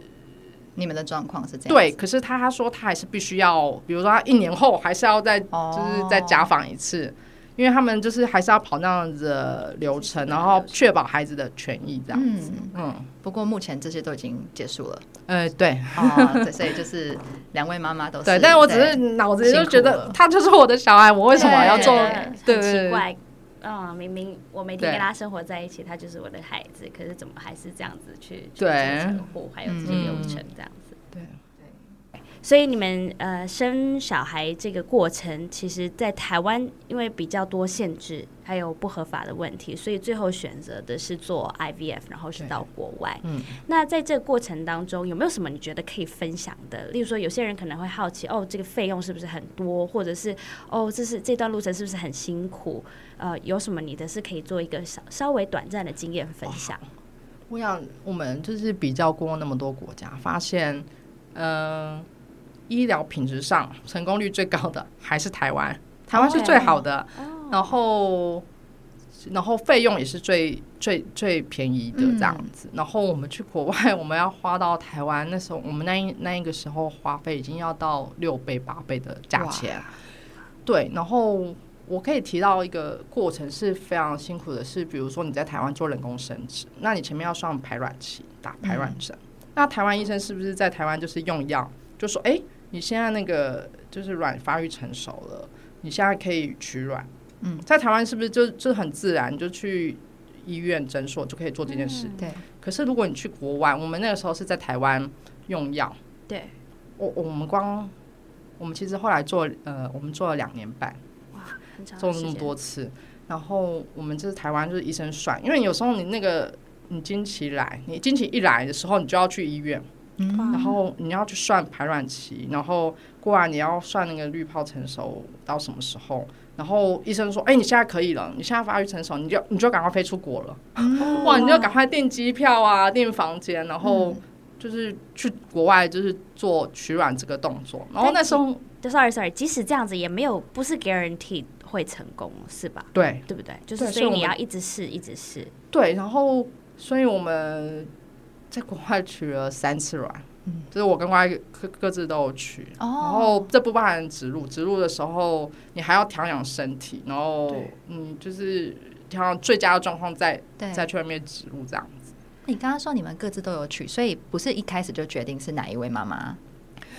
你们的状况是这样。对，可是他他说他还是必须要，比如说他一年后还是要再、哦、就是再家访一次。因为他们就是还是要跑那样子的流程，然后确保孩子的权益这样子。嗯，不过目前这些都已经结束了。呃，对，哦，所以就是两位妈妈都是。对，但是我只是脑子里就觉得他就是我的小孩，我为什么要做？对，很奇怪。嗯，明明我每天跟他生活在一起，他就是我的孩子，可是怎么还是这样子去对车祸，还有这些流程这样子？对。所以你们呃生小孩这个过程，其实，在台湾因为比较多限制，还有不合法的问题，所以最后选择的是做 IVF，然后是到国外。嗯，那在这个过程当中，有没有什么你觉得可以分享的？例如说，有些人可能会好奇，哦，这个费用是不是很多，或者是哦，这是这段路程是不是很辛苦？呃，有什么你的是可以做一个稍稍微短暂的经验分享？我想我们就是比较过那么多国家，发现，嗯、呃。医疗品质上，成功率最高的还是台湾，台湾是最好的。Okay. 然后，然后费用也是最最最便宜的这样子。嗯、然后我们去国外，我们要花到台湾那时候，我们那一那一个时候花费已经要到六倍八倍的价钱。对，然后我可以提到一个过程是非常辛苦的，是比如说你在台湾做人工生殖，那你前面要上排卵期，打排卵针。嗯、那台湾医生是不是在台湾就是用药，就说哎？你现在那个就是卵发育成熟了，你现在可以取卵。嗯，在台湾是不是就就很自然就去医院诊所就可以做这件事。对。可是如果你去国外，我们那个时候是在台湾用药。对。我我们光，我们其实后来做呃，我们做了两年半。哇，很长。做了那么多次，然后我们就是台湾就是医生算，因为有时候你那个你经期来，你经期一来的时候，你就要去医院。嗯。然后你要去算排卵期，然后过完你要算那个滤泡成熟到什么时候。然后医生说：“哎、欸，你现在可以了，你现在发育成熟，你就你就赶快飞出国了。嗯、哇，你就赶快订机票啊，订房间，然后就是去国外，就是做取卵这个动作。然后那时候，sorry sorry，即使这样子也没有不是 guarantee 会成功，是吧？对，对不对？就是所以你要一直试，一直试。对，然后所以我们在国外取了三次卵。”嗯，就是我跟外各各自都有取，哦、然后这不包含植入。植入的时候，你还要调养身体，然后嗯，就是调养最佳的状况再再去外面植入这样子。你刚刚说你们各自都有取，所以不是一开始就决定是哪一位妈妈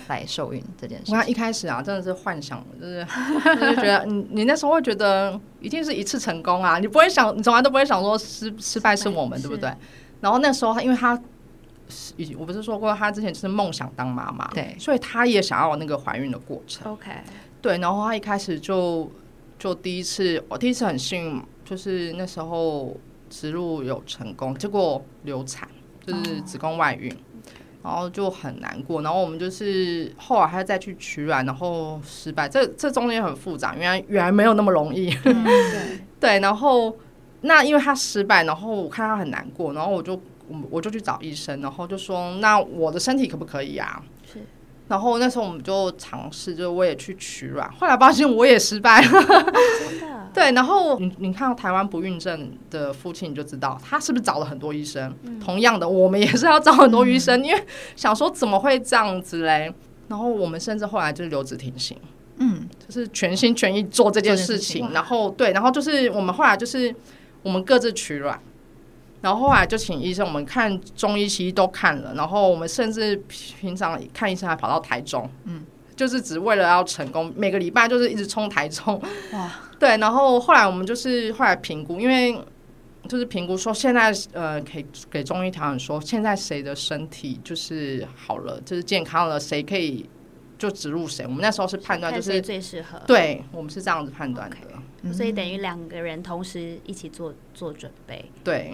来受孕这件事。我看一开始啊，真的是幻想，就是就是觉得你你那时候会觉得一定是一次成功啊，你不会想，你从来都不会想说失失败是我们，对不对？然后那时候因为他。我不是说过，她之前就是梦想当妈妈，对，所以她也想要那个怀孕的过程。OK，对，然后她一开始就就第一次，我第一次很幸运，就是那时候植入有成功，结果流产，就是子宫外孕，然后就很难过。然后我们就是后来还再去取卵，然后失败，这这中间很复杂，原来原来没有那么容易。嗯、对对，然后那因为她失败，然后我看她很难过，然后我就。我我就去找医生，然后就说，那我的身体可不可以啊？是。然后那时候我们就尝试，就我也去取卵，后来发现我也失败了。真的。对，然后你你看到台湾不孕症的父亲，你就知道他是不是找了很多医生。嗯。同样的，我们也是要找很多医生，嗯，因为想说怎么会这样子嘞？然后我们甚至后来就是留职停薪，嗯，就是全心全意做这件事情。然后对，然后就是我们后来就是我们各自取卵。然后后来就请医生，我们看中医、西医都看了，然后我们甚至平常看医生还跑到台中，嗯，就是只为了要成功，每个礼拜就是一直冲台中，哇，对。然后后来我们就是后来评估，因为就是评估说现在呃，可以给中医调整说现在谁的身体就是好了，就是健康了，谁可以就植入谁。我们那时候是判断就是最适合，对我们是这样子判断的，嗯，所以等于两个人同时一起做做准备，对。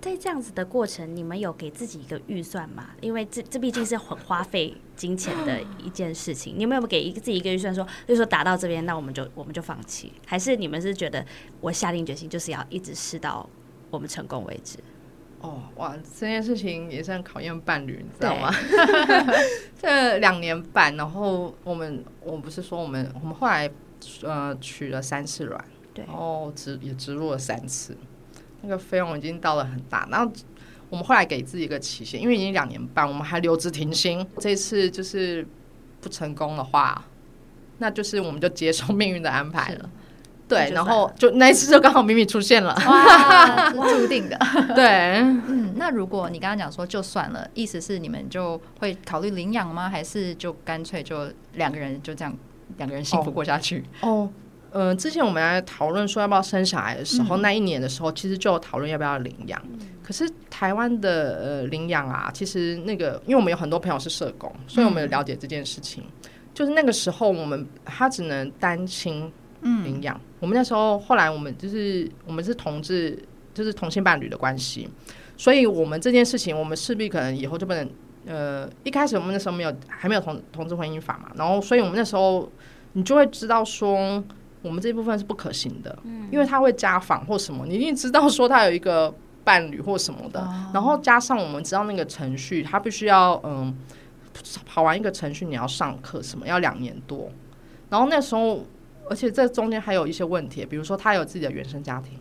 在这样子的过程，你们有给自己一个预算吗？因为这这毕竟是很花费金钱的一件事情。你们有没有给一个自己一个预算说，说就是说达到这边，那我们就我们就放弃？还是你们是觉得我下定决心就是要一直试到我们成功为止？哦，哇，这件事情也是很考验伴侣，你知道吗？这两年半，然后我们我不是说我们我们后来呃取了三次卵，对，然后植也植入了三次。那个费用已经到了很大，然后我们后来给自己一个期限，因为已经两年半，我们还留职停薪。这次就是不成功的话，那就是我们就接受命运的安排了。对，然后就那一次就刚好米米出现了，哇，注定的。对，嗯，那如果你刚刚讲说就算了，意思是你们就会考虑领养吗？还是就干脆就两个人就这样两个人幸福过下去？哦。哦呃，之前我们来讨论说要不要生小孩的时候，嗯、那一年的时候，其实就有讨论要不要领养。嗯、可是台湾的呃领养啊，其实那个，因为我们有很多朋友是社工，所以我们有了解这件事情。嗯、就是那个时候，我们他只能单亲领养。嗯、我们那时候后来我们就是我们是同志，就是同性伴侣的关系，所以我们这件事情，我们势必可能以后就不能呃，一开始我们那时候没有还没有同同志婚姻法嘛，然后所以我们那时候你就会知道说。我们这一部分是不可行的，嗯，因为他会家访或什么，你一定知道说他有一个伴侣或什么的，哦，然后加上我们知道那个程序，他必须要嗯跑完一个程序，你要上课什么，要两年多，然后那时候，而且这中间还有一些问题，比如说他有自己的原生家庭，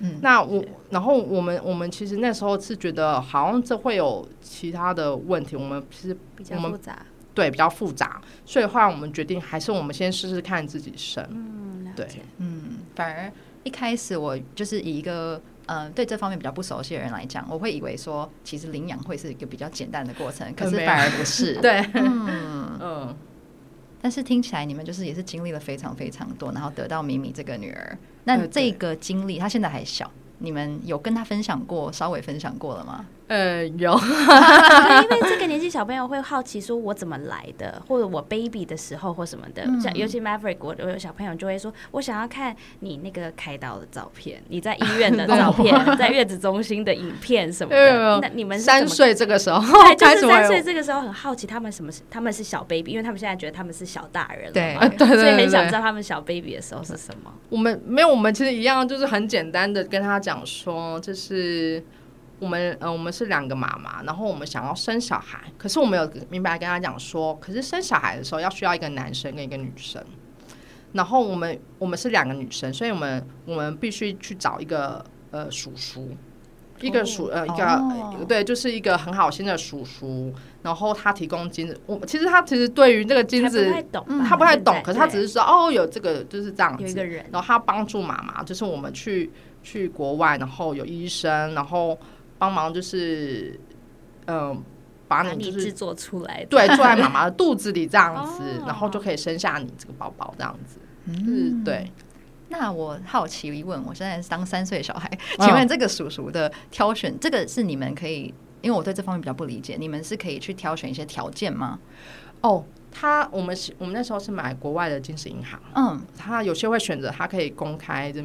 嗯，那我然后我们我们其实那时候是觉得好像这会有其他的问题，我们其实比较复杂。对，比较复杂，所以后来我们决定还是我们先试试看自己生。嗯，对，嗯，反而一开始我就是以一个呃对这方面比较不熟悉的人来讲，我会以为说其实领养会是一个比较简单的过程，可是反而不是。对，嗯 嗯。但是听起来你们就是也是经历了非常非常多，然后得到米米这个女儿。那这个经历，她现在还小。你们有跟她分享过，稍微分享过了吗？呃，有，因为这个年纪小朋友会好奇说，我怎么来的，或者我 baby 的时候或什么的，像、嗯、尤其 Maverick，我我有小朋友就会说，我想要看你那个开刀的照片，你在医院的照片，在月子中心的影片什么的。那你们三岁这个时候，就是三岁这个时候很好奇他们什么，他们是小 baby，因为他们现在觉得他们是小大人了，对，对，所以很想知道他们小 baby 的时候是什么。我们没有，我们其实一样，就是很简单的跟他讲说，就是。我们呃，我们是两个妈妈，然后我们想要生小孩，可是我们有明白跟他讲说，可是生小孩的时候要需要一个男生跟一个女生，然后我们我们是两个女生，所以我们我们必须去找一个呃叔叔，一个叔呃一个、哦、对，就是一个很好心的叔叔，然后他提供金子，我其实他其实对于这个金子不太懂，他不太懂，可是他只是说哦有这个就是这样子，有一个人，然后他帮助妈妈，就是我们去去国外，然后有医生，然后。帮忙就是，嗯、呃，把你就是制作出来，对，坐在妈妈的 肚子里这样子，然后就可以生下你这个宝宝这样子。嗯，对。那我好奇一问，我现在是当三岁小孩，请问这个叔叔的挑选，嗯、这个是你们可以，因为我对这方面比较不理解，你们是可以去挑选一些条件吗？哦，他我们是我们那时候是买国外的金石银行，嗯，他有些会选择他可以公开这。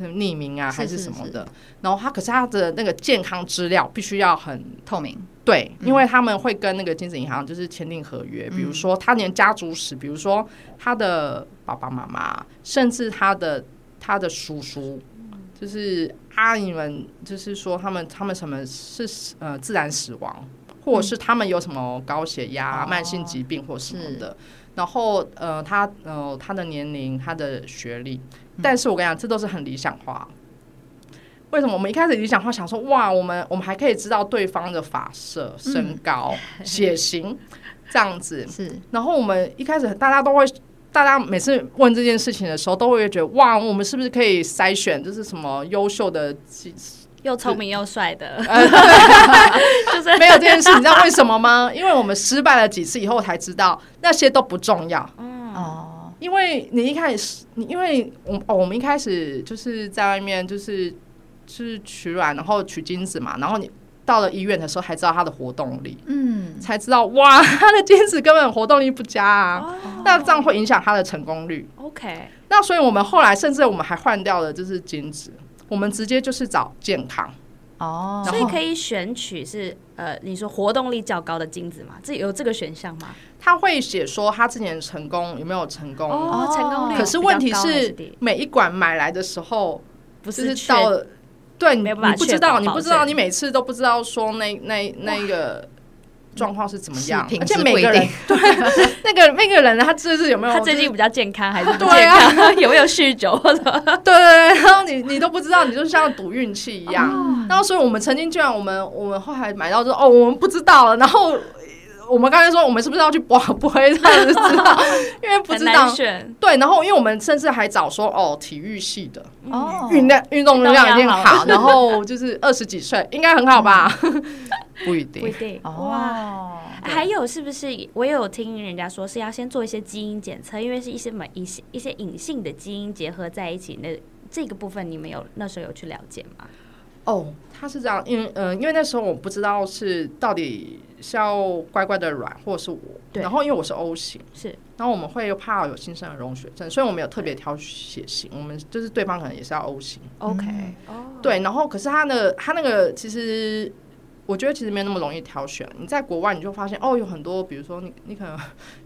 匿名啊，还是什么的？是。是是，然后他可是他的那个健康资料必须要很透明，对，嗯、因为他们会跟那个精子银行就是签订合约，嗯、比如说他连家族史，比如说他的爸爸妈妈，甚至他的他的叔叔，就是阿姨们，就是说他们他们什么是呃自然死亡，或者是他们有什么高血压、嗯、慢性疾病或什么的，哦、然后呃他呃他的年龄、他的学历。但是我跟你讲，这都是很理想化。为什么我们一开始理想化想说，哇，我们我们还可以知道对方的发色、身高、嗯、血型这样子。是。然后我们一开始大家都会，大家每次问这件事情的时候，都会觉得，哇，我们是不是可以筛选，就是什么优秀的、又聪明又帅的？就是没有这件事，你知道为什么吗？因为我们失败了几次以后才知道，那些都不重要。嗯哦。因为你一开始，你因为我哦，我们一开始就是在外面，就是是取卵，然后取精子嘛，然后你到了医院的时候，才知道他的活动力，嗯，才知道哇，他的精子根本活动力不佳啊，哦、那这样会影响他的成功率。OK，那所以我们后来甚至我们还换掉了，就是精子，我们直接就是找健康。哦，所以可以选取是呃，你说活动力较高的精子吗？这有这个选项吗？他会写说他之前成功有没有成功？哦，成功率。可是问题是每一管买来的时候不是到了，对，你不知道，你不知道，你每次都不知道说那那那个。状况是怎么样？而且每个人 对那个那个人，他这是有没有？他最近比较健康还是不健康？对啊、有没有酗酒或者？对 对对，然后你你都不知道，你就像赌运气一样。然后所以我们曾经居然我们我们后来买到之后哦，我们不知道了。然后我们刚才说我们是不是要去博博 这样子知道？因为不知道。对，然后因为我们甚至还找说哦，体育系的哦，运量运动量一定好，然后就是 二十几岁应该很好吧。不一定，不一定哇！还有是不是？我也有听人家说是要先做一些基因检测，因为是一些某一些一些隐性的基因结合在一起。那这个部分你们有那时候有去了解吗？哦，他是这样，因为嗯、呃，因为那时候我不知道是到底是要乖乖的软，或者是我。然后因为我是 O 型，是。然后我们会又怕有新生儿溶血症，所以我们有特别挑血型。我们就是对方可能也是要 O 型。OK。哦。对，然后可是他的他那个其实。我觉得其实没有那么容易挑选。你在国外，你就发现哦，有很多，比如说你，你可能，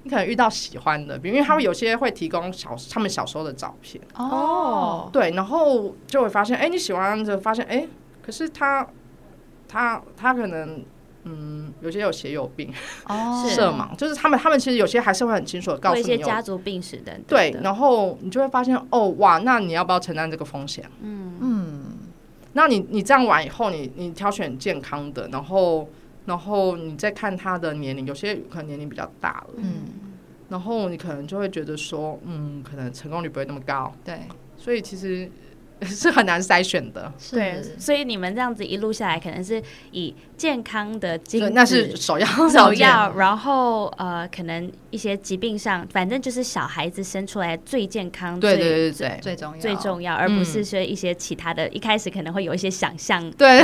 你可能遇到喜欢的，比如因为他们有些会提供小他们小时候的照片哦，对，然后就会发现，哎，你喜欢的，发现，哎，可是他，他，他可能，嗯，有些有血友病哦，色盲，就是他们，他们其实有些还是会很清楚的告诉你有一些家族病史的，对，然后你就会发现，哦，哇，那你要不要承担这个风险？嗯嗯。那你你这样玩以后，你你挑选健康的，然后然后你再看他的年龄，有些可能年龄比较大了，嗯，然后你可能就会觉得说，嗯，可能成功率不会那么高，对，所以其实 是很难筛选的。对，所以你们这样子一路下来，可能是以健康的精子，那是首要首要，然后呃，可能一些疾病上，反正就是小孩子生出来最健康，对对对对，最重要最重要，而不是说一些其他的，一开始可能会有一些想象，对，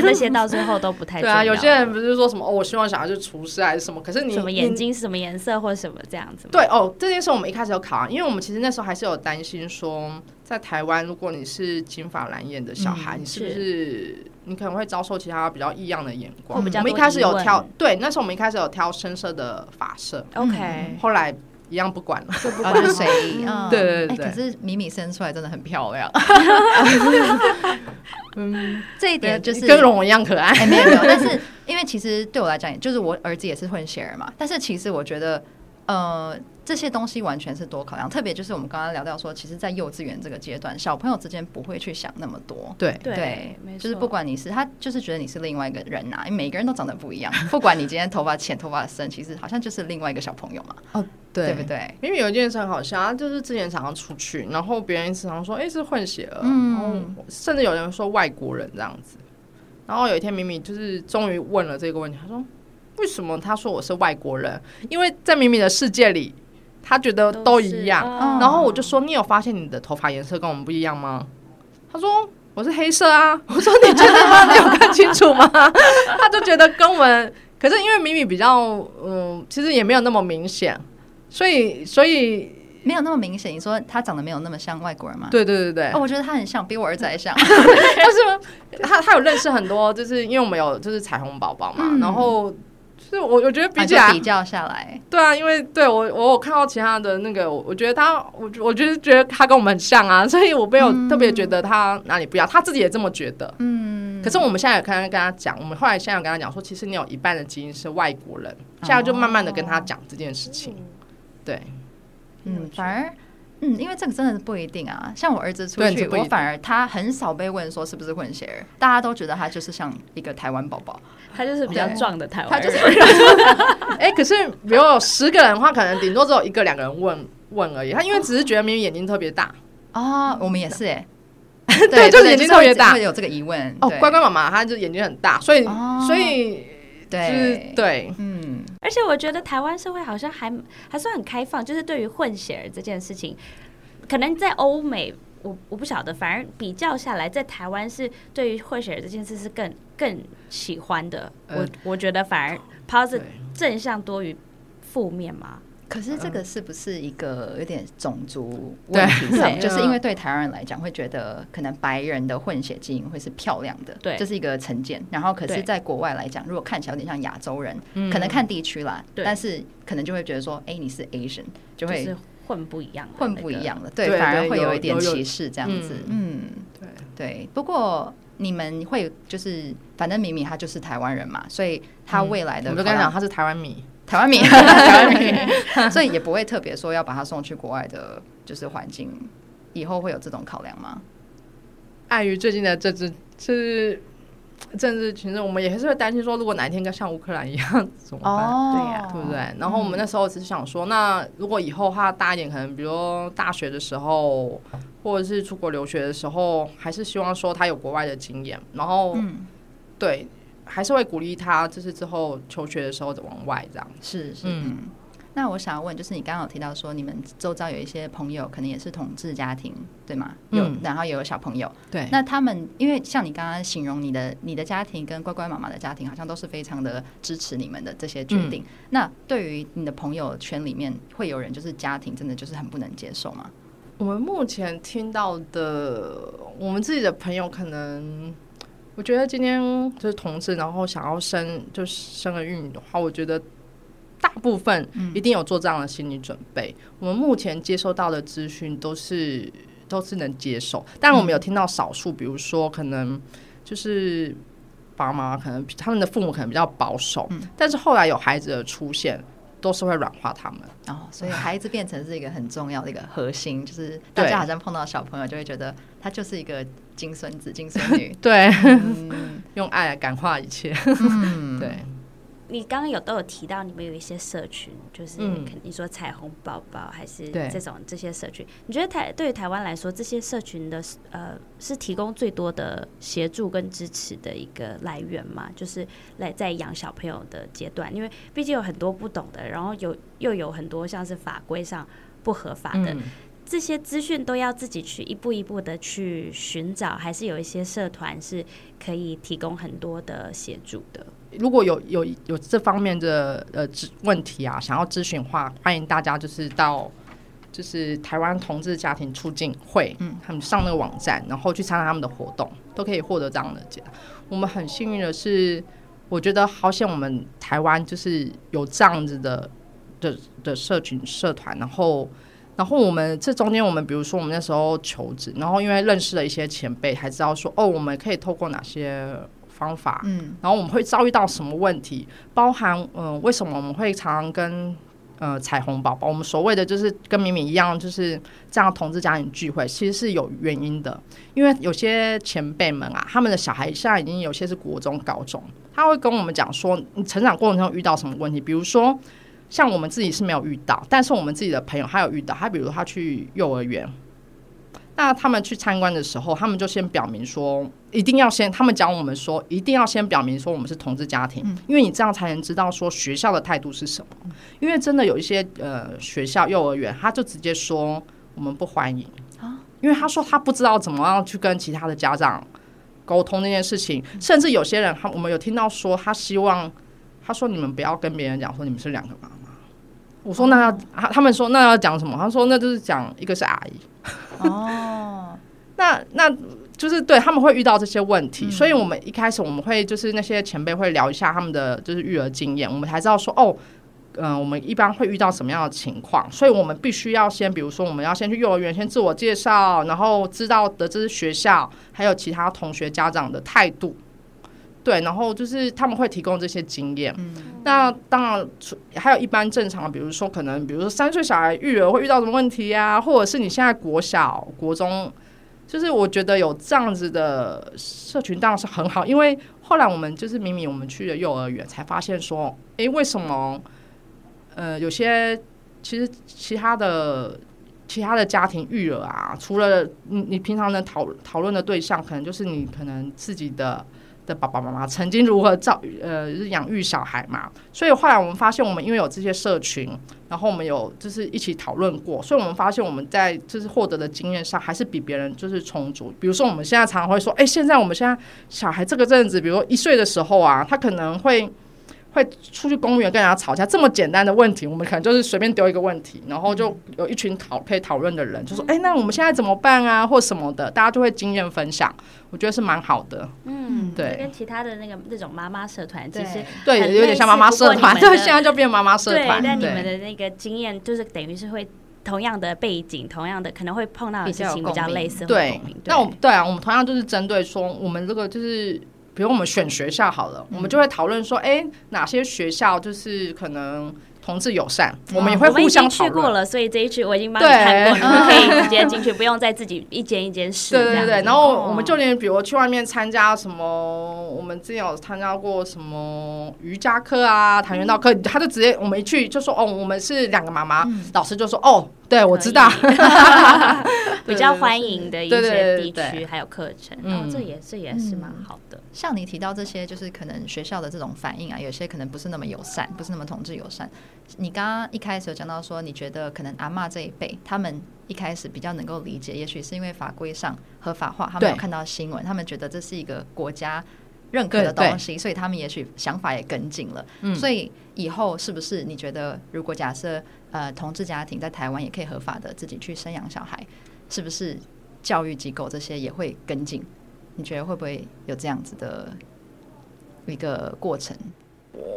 那些到最后都不太重要。对啊，有些人不是说什么哦，我希望小孩是厨师还是什么，可是你什么眼睛是什么颜色或者什么这样子？对哦，这件事我们一开始有考啊，因为我们其实那时候还是有担心说。在台湾，如果你是金发蓝眼的小孩，嗯、你是不是你可能会遭受其他比较异样的眼光？我们一开始有挑，对，那时候我们一开始有挑深色的发色，OK，、嗯、后来一样不管了，就不管是谁，对对对。可是米米生出来真的很漂亮，嗯，这一点就是跟容一样可爱，欸、没有没有，但是因为其实对我来讲，就是我儿子也是混血儿嘛，但是其实我觉得，呃。这些东西完全是多考量，特别就是我们刚刚聊到说，其实，在幼稚园这个阶段，小朋友之间不会去想那么多。对对，就是不管你是他，就是觉得你是另外一个人呐、啊，因为每个人都长得不一样。不管你今天头发浅、头发深，其实好像就是另外一个小朋友嘛。哦，对，对不对？明明有一件事很好笑，就是之前常常出去，然后别人常常说：“哎，是混血儿。”嗯，然后甚至有人说外国人这样子。然后有一天，明明就是终于问了这个问题，他说：“为什么？”他说：“我是外国人，因为在明明的世界里。”他觉得都一样，然后我就说：“你有发现你的头发颜色跟我们不一样吗？”他说：“我是黑色啊。” 我说：“你觉得吗？你有看清楚吗？” 他就觉得跟我们，可是因为米米比较，嗯，其实也没有那么明显，所以所以没有那么明显。你说他长得没有那么像外国人吗？对对对对，哦，我觉得他很像，比我儿子还像。但是他他有认识很多，就是因为我们有就是彩虹宝宝嘛，嗯、然后。是我，我觉得比起来比较下来，对啊，因为对我，我有看到其他的那个，我觉得他，我我就是觉得他跟我们很像啊，所以我没有特别觉得他哪里不一样，他自己也这么觉得。嗯，可是我们现在也刚刚跟他讲，我们后来现在有跟他讲说，其实你有一半的基因是外国人，现在就慢慢的跟他讲这件事情。对，嗯，反而。嗯，因为这个真的是不一定啊。像我儿子出去，我反而他很少被问说是不是混血儿，大家都觉得他就是像一个台湾宝宝，他就是比较壮的台湾人。他就是。哎，可是比如有十个人的话，可能顶多只有一个两个人问问而已。他因为只是觉得明明眼睛特别大哦，我们也是哎，对，就是眼睛特别大，会有这个疑问。哦，乖乖妈妈，她就眼睛很大，所以所以对对，嗯。而且我觉得台湾社会好像还还算很开放，就是对于混血儿这件事情，可能在欧美我我不晓得，反而比较下来，在台湾是对于混血儿这件事是更更喜欢的。呃、我我觉得反而 positive 正向多于负面嘛。可是这个是不是一个有点种族问题上？就是因为对台湾人来讲，会觉得可能白人的混血基因会是漂亮的，对，这是一个成见。然后，可是在国外来讲，如果看起来有点像亚洲人，可能看地区啦，但是可能就会觉得说，哎，你是 Asian，就会混不一样，混不一样的，对，反而会有一点歧视这样子。嗯，对对。不过你们会就是，反正米米他就是台湾人嘛，所以他未来的，我就跟他讲，他是台湾米。台湾米，台湾米，所以也不会特别说要把他送去国外的，就是环境，以后会有这种考量吗？碍于最近的这只，是政治其实我们也还是会担心说，如果哪一天跟像乌克兰一样怎么办？哦、对呀、啊，对不对？然后我们那时候只是想说，那如果以后他大一点，可能比如说大学的时候，或者是出国留学的时候，还是希望说他有国外的经验。然后，嗯、对。还是会鼓励他，就是之后求学的时候往外这样。是是，嗯。那我想要问，就是你刚刚有提到说，你们周遭有一些朋友可能也是同志家庭，对吗？有，嗯、然后也有小朋友。对。那他们，因为像你刚刚形容你的你的家庭跟乖乖妈妈的家庭，好像都是非常的支持你们的这些决定。嗯、那对于你的朋友圈里面，会有人就是家庭真的就是很不能接受吗？我们目前听到的，我们自己的朋友可能。我觉得今天就是同志，然后想要生就是生儿育女的话，我觉得大部分一定有做这样的心理准备。嗯、我们目前接收到的资讯都是都是能接受，但我们有听到少数，比如说可能就是爸妈可能他们的父母可能比较保守，嗯、但是后来有孩子的出现，都是会软化他们。哦，所以孩子变成是一个很重要的一个核心，就是大家好像碰到小朋友就会觉得他就是一个。金孙子、金孙女，对，嗯、用爱来感化一切。嗯，对，你刚刚有都有提到，你们有一些社群，就是你说彩虹宝宝还是这种这些社群，你觉得台对于台湾来说，这些社群的呃是提供最多的协助跟支持的一个来源吗？就是来在养小朋友的阶段，因为毕竟有很多不懂的，然后有又有很多像是法规上不合法的。嗯这些资讯都要自己去一步一步的去寻找，还是有一些社团是可以提供很多的协助的。如果有有有这方面的呃问题啊，想要咨询的话，欢迎大家就是到就是台湾同志家庭促进会，嗯，他们上那个网站，然后去参加他们的活动，都可以获得这样的解答。我们很幸运的是，我觉得好险，我们台湾就是有这样子的的的社群社团，然后。然后我们这中间，我们比如说我们那时候求职，然后因为认识了一些前辈，才知道说哦，我们可以透过哪些方法，嗯，然后我们会遭遇到什么问题，包含嗯、呃，为什么我们会常常跟呃彩虹宝宝，我们所谓的就是跟敏敏一样，就是这样同志家庭聚会，其实是有原因的，因为有些前辈们啊，他们的小孩现在已经有些是国中、高中，他会跟我们讲说，你成长过程中遇到什么问题，比如说。像我们自己是没有遇到，但是我们自己的朋友他有遇到。他比如他去幼儿园，那他们去参观的时候，他们就先表明说，一定要先，他们讲我们说，一定要先表明说我们是同志家庭，嗯，因为你这样才能知道说学校的态度是什么。因为真的有一些呃学校幼儿园，他就直接说我们不欢迎。啊，因为他说他不知道怎么样去跟其他的家长沟通那件事情，甚至有些人他我们有听到说他希望他说你们不要跟别人讲说你们是两个妈妈。我说那要他、哦、他们说那要讲什么？他说那就是讲一个是阿姨。哦，那那就是对他们会遇到这些问题，嗯，所以我们一开始我们会就是那些前辈会聊一下他们的就是育儿经验，我们才知道说哦，嗯、呃，我们一般会遇到什么样的情况，所以我们必须要先，比如说我们要先去幼儿园先自我介绍，然后知道得知学校还有其他同学家长的态度。对，然后就是他们会提供这些经验。嗯、那当然，还有一般正常的，比如说可能，比如说三岁小孩育儿会遇到什么问题啊，或者是你现在国小、国中，就是我觉得有这样子的社群当然是很好。因为后来我们就是明明我们去了幼儿园，才发现说，哎，为什么？呃，有些其实其他的其他的家庭育儿啊，除了你你平常能讨讨论的对象，可能就是你可能自己的。的爸爸妈妈曾经如何照呃养育小孩嘛？所以后来我们发现，我们因为有这些社群，然后我们有就是一起讨论过，所以我们发现我们在就是获得的经验上还是比别人就是充足。比如说我们现在常常会说，哎，现在我们现在小孩这个阵子，比如说一岁的时候啊，他可能会。会出去公园跟人家吵架，这么简单的问题，我们可能就是随便丢一个问题，然后就有一群讨可以讨论的人，就说：“哎，那我们现在怎么办啊？”或什么的，大家就会经验分享，我觉得是蛮好的。嗯，对，跟其他的那个那种妈妈社团，其实对，有点像妈妈社团，对，现在就变妈妈社团。但你们的那个经验，就是等于是会同样的背景，同样的可能会碰到的事情比较类似。对，那我们对啊，我们同样就是针对说，我们这个就是。比如我们选学校好了，嗯、我们就会讨论说，哎、欸，哪些学校就是可能同志友善，嗯、我们也会互相讨论。去过了，所以这一区我已经帮你看过，你 们可以直接进去，不用再自己一间一间试。对对对，然后我们就连比如去外面参加什么，我们之前有参加过什么瑜伽课啊、跆拳道课，他就直接我们一去就说，哦，我们是两个妈妈、嗯，老师就说，哦。对，我知道，比较欢迎的一些地区还有课程，然后、哦、这也这也是蛮好的、嗯。像你提到这些，就是可能学校的这种反应啊，有些可能不是那么友善，不是那么同志友善。你刚刚一开始有讲到说，你觉得可能阿妈这一辈，他们一开始比较能够理解，也许是因为法规上合法化，他们有看到新闻，他们觉得这是一个国家。认可的东西，所以他们也许想法也跟进了。嗯，所以以后是不是你觉得，如果假设呃同志家庭在台湾也可以合法的自己去生养小孩，是不是教育机构这些也会跟进？你觉得会不会有这样子的一个过程？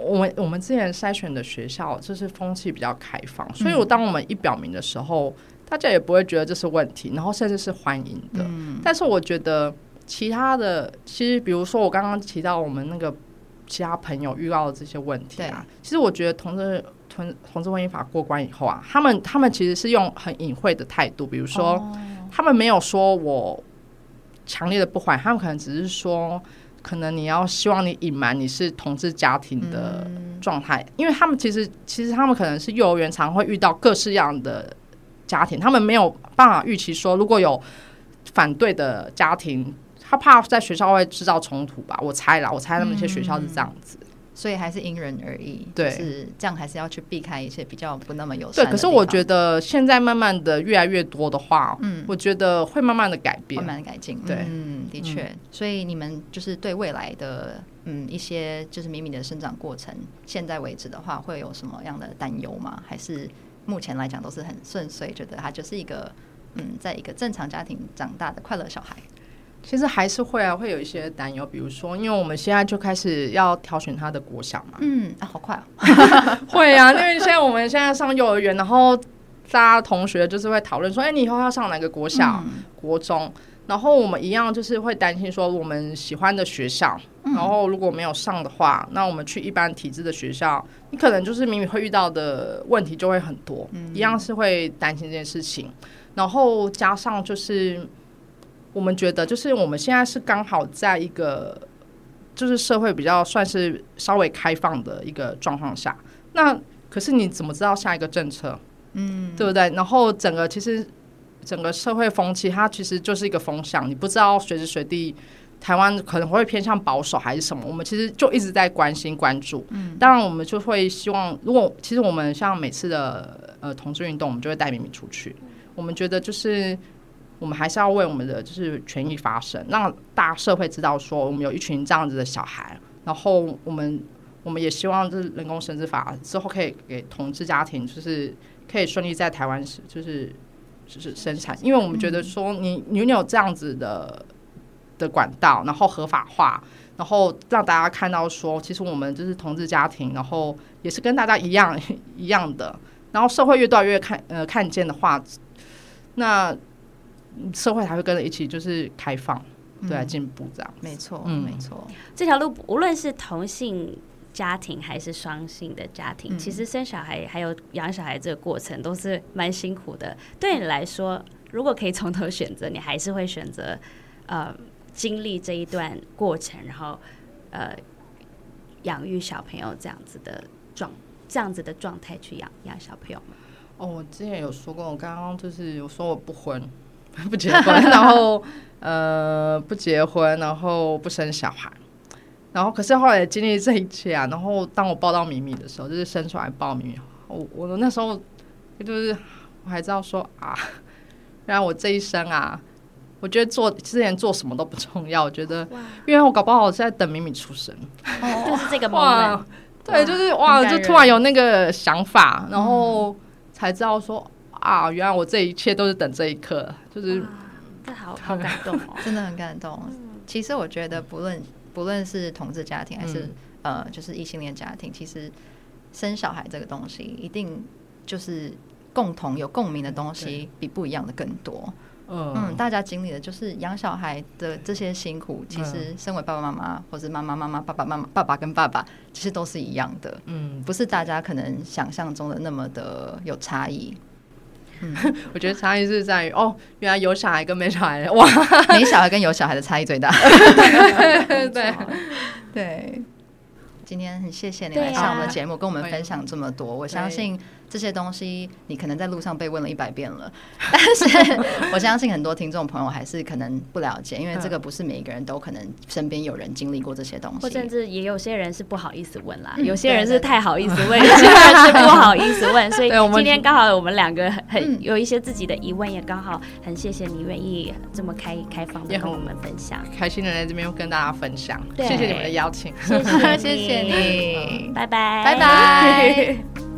我们我们之前筛选的学校就是风气比较开放，所以我当我们一表明的时候，嗯，大家也不会觉得这是问题，然后甚至是欢迎的。嗯，但是我觉得。其他的，其实比如说我刚刚提到我们那个其他朋友遇到的这些问题啊，其实我觉得同志同同志婚姻法过关以后啊，他们他们其实是用很隐晦的态度，比如说、哦、他们没有说我强烈的不欢，他们可能只是说，可能你要希望你隐瞒你是同志家庭的状态，因为他们其实其实他们可能是幼儿园常会遇到各式样的家庭，他们没有办法预期说如果有反对的家庭，他怕在学校会制造冲突吧？我猜啦，我猜他们一些学校是这样子。嗯所以还是因人而异，对，是这样，还是要去避开一些比较不那么友善。对，可是我觉得现在慢慢的越来越多的话，嗯，我觉得会慢慢的改变，慢慢的改进。对，嗯，的确。嗯、所以你们就是对未来的嗯一些就是米米的生长过程，现在为止的话，会有什么样的担忧吗？还是目前来讲都是很顺遂，觉得他就是一个嗯，在一个正常家庭长大的快乐小孩？其实还是会啊，会有一些担忧，比如说，因为我们现在就开始要挑选他的国小嘛。嗯啊，好快哦。会啊，因为现在我们现在上幼儿园，然后大家同学就是会讨论说，哎，你以后要上哪个国小、嗯、国中？然后我们一样就是会担心说，我们喜欢的学校，然后如果没有上的话，那我们去一般体制的学校，你可能就是明明会遇到的问题就会很多，嗯、一样是会担心这件事情。然后加上就是。我们觉得，就是我们现在是刚好在一个，就是社会比较算是稍微开放的一个状况下。那可是你怎么知道下一个政策？嗯，对不对？然后整个其实整个社会风气，它其实就是一个风向，你不知道随时随地台湾可能会偏向保守还是什么。我们其实就一直在关心关注。嗯，当然我们就会希望，如果其实我们像每次的呃同志运动，我们就会带米米出去。我们觉得就是。我们还是要为我们的就是权益发声，让大社会知道说我们有一群这样子的小孩，然后我们我们也希望就是人工生殖法之后可以给同志家庭就是可以顺利在台湾就是就是生产，因为我们觉得说你你有这样子的的管道，然后合法化，然后让大家看到说其实我们就是同志家庭，然后也是跟大家一样一样的，然后社会越多越看呃看见的话，那。社会才会跟着一起，就是开放，对，啊进步这样。没错，嗯，没错。这条路无论是同性家庭还是双性的家庭，其实生小孩还有养小孩这个过程都是蛮辛苦的。对你来说，如果可以从头选择，你还是会选择呃经历这一段过程，然后呃养育小朋友这样子的状这样子的状态去养养小朋友吗？哦，我之前有说过，我刚刚就是我说我不婚。不结婚，然后呃不结婚，然后不生小孩，然后可是后来经历这一切啊，然后当我抱到米米的时候，就是生出来抱米米，我我那时候就是我还知道说啊，原来我这一生啊，我觉得做之前做什么都不重要，我觉得，因为我搞不好我是在等米米出生，哦、就是这个 moment，对，就是哇，就突然有那个想法，然后才知道说。啊！原来我这一切都是等这一刻，就是这好好感动哦，真的很感动。其实我觉得不，不论不论是同志家庭还是、嗯、呃，就是异性恋家庭，其实生小孩这个东西，一定就是共同有共鸣的东西，比不一样的更多。嗯嗯，大家经历的就是养小孩的这些辛苦，其实身为爸爸妈妈，或是妈妈妈妈、爸爸妈妈、爸爸跟爸爸，其实都是一样的。嗯，不是大家可能想象中的那么的有差异。嗯、我觉得差异是在于哦，原来有小孩跟没小孩，哇，没小孩跟有小孩的差异最大。对。对。对，今天很谢谢你来上我们的节目，跟我们分享这么多，我相信。这些东西你可能在路上被问了一百遍了，但是我相信很多听众朋友还是可能不了解，因为这个不是每一个人都可能身边有人经历过这些东西，或甚至也有些人是不好意思问啦，有些人是太好意思问，有些人是不好意思问，所以今天刚好我们两个很有一些自己的疑问，也刚好很谢谢你愿意这么开开放的跟我们分享，开心的在这边跟大家分享，谢谢你们的邀请，谢谢谢谢你，拜拜。拜拜。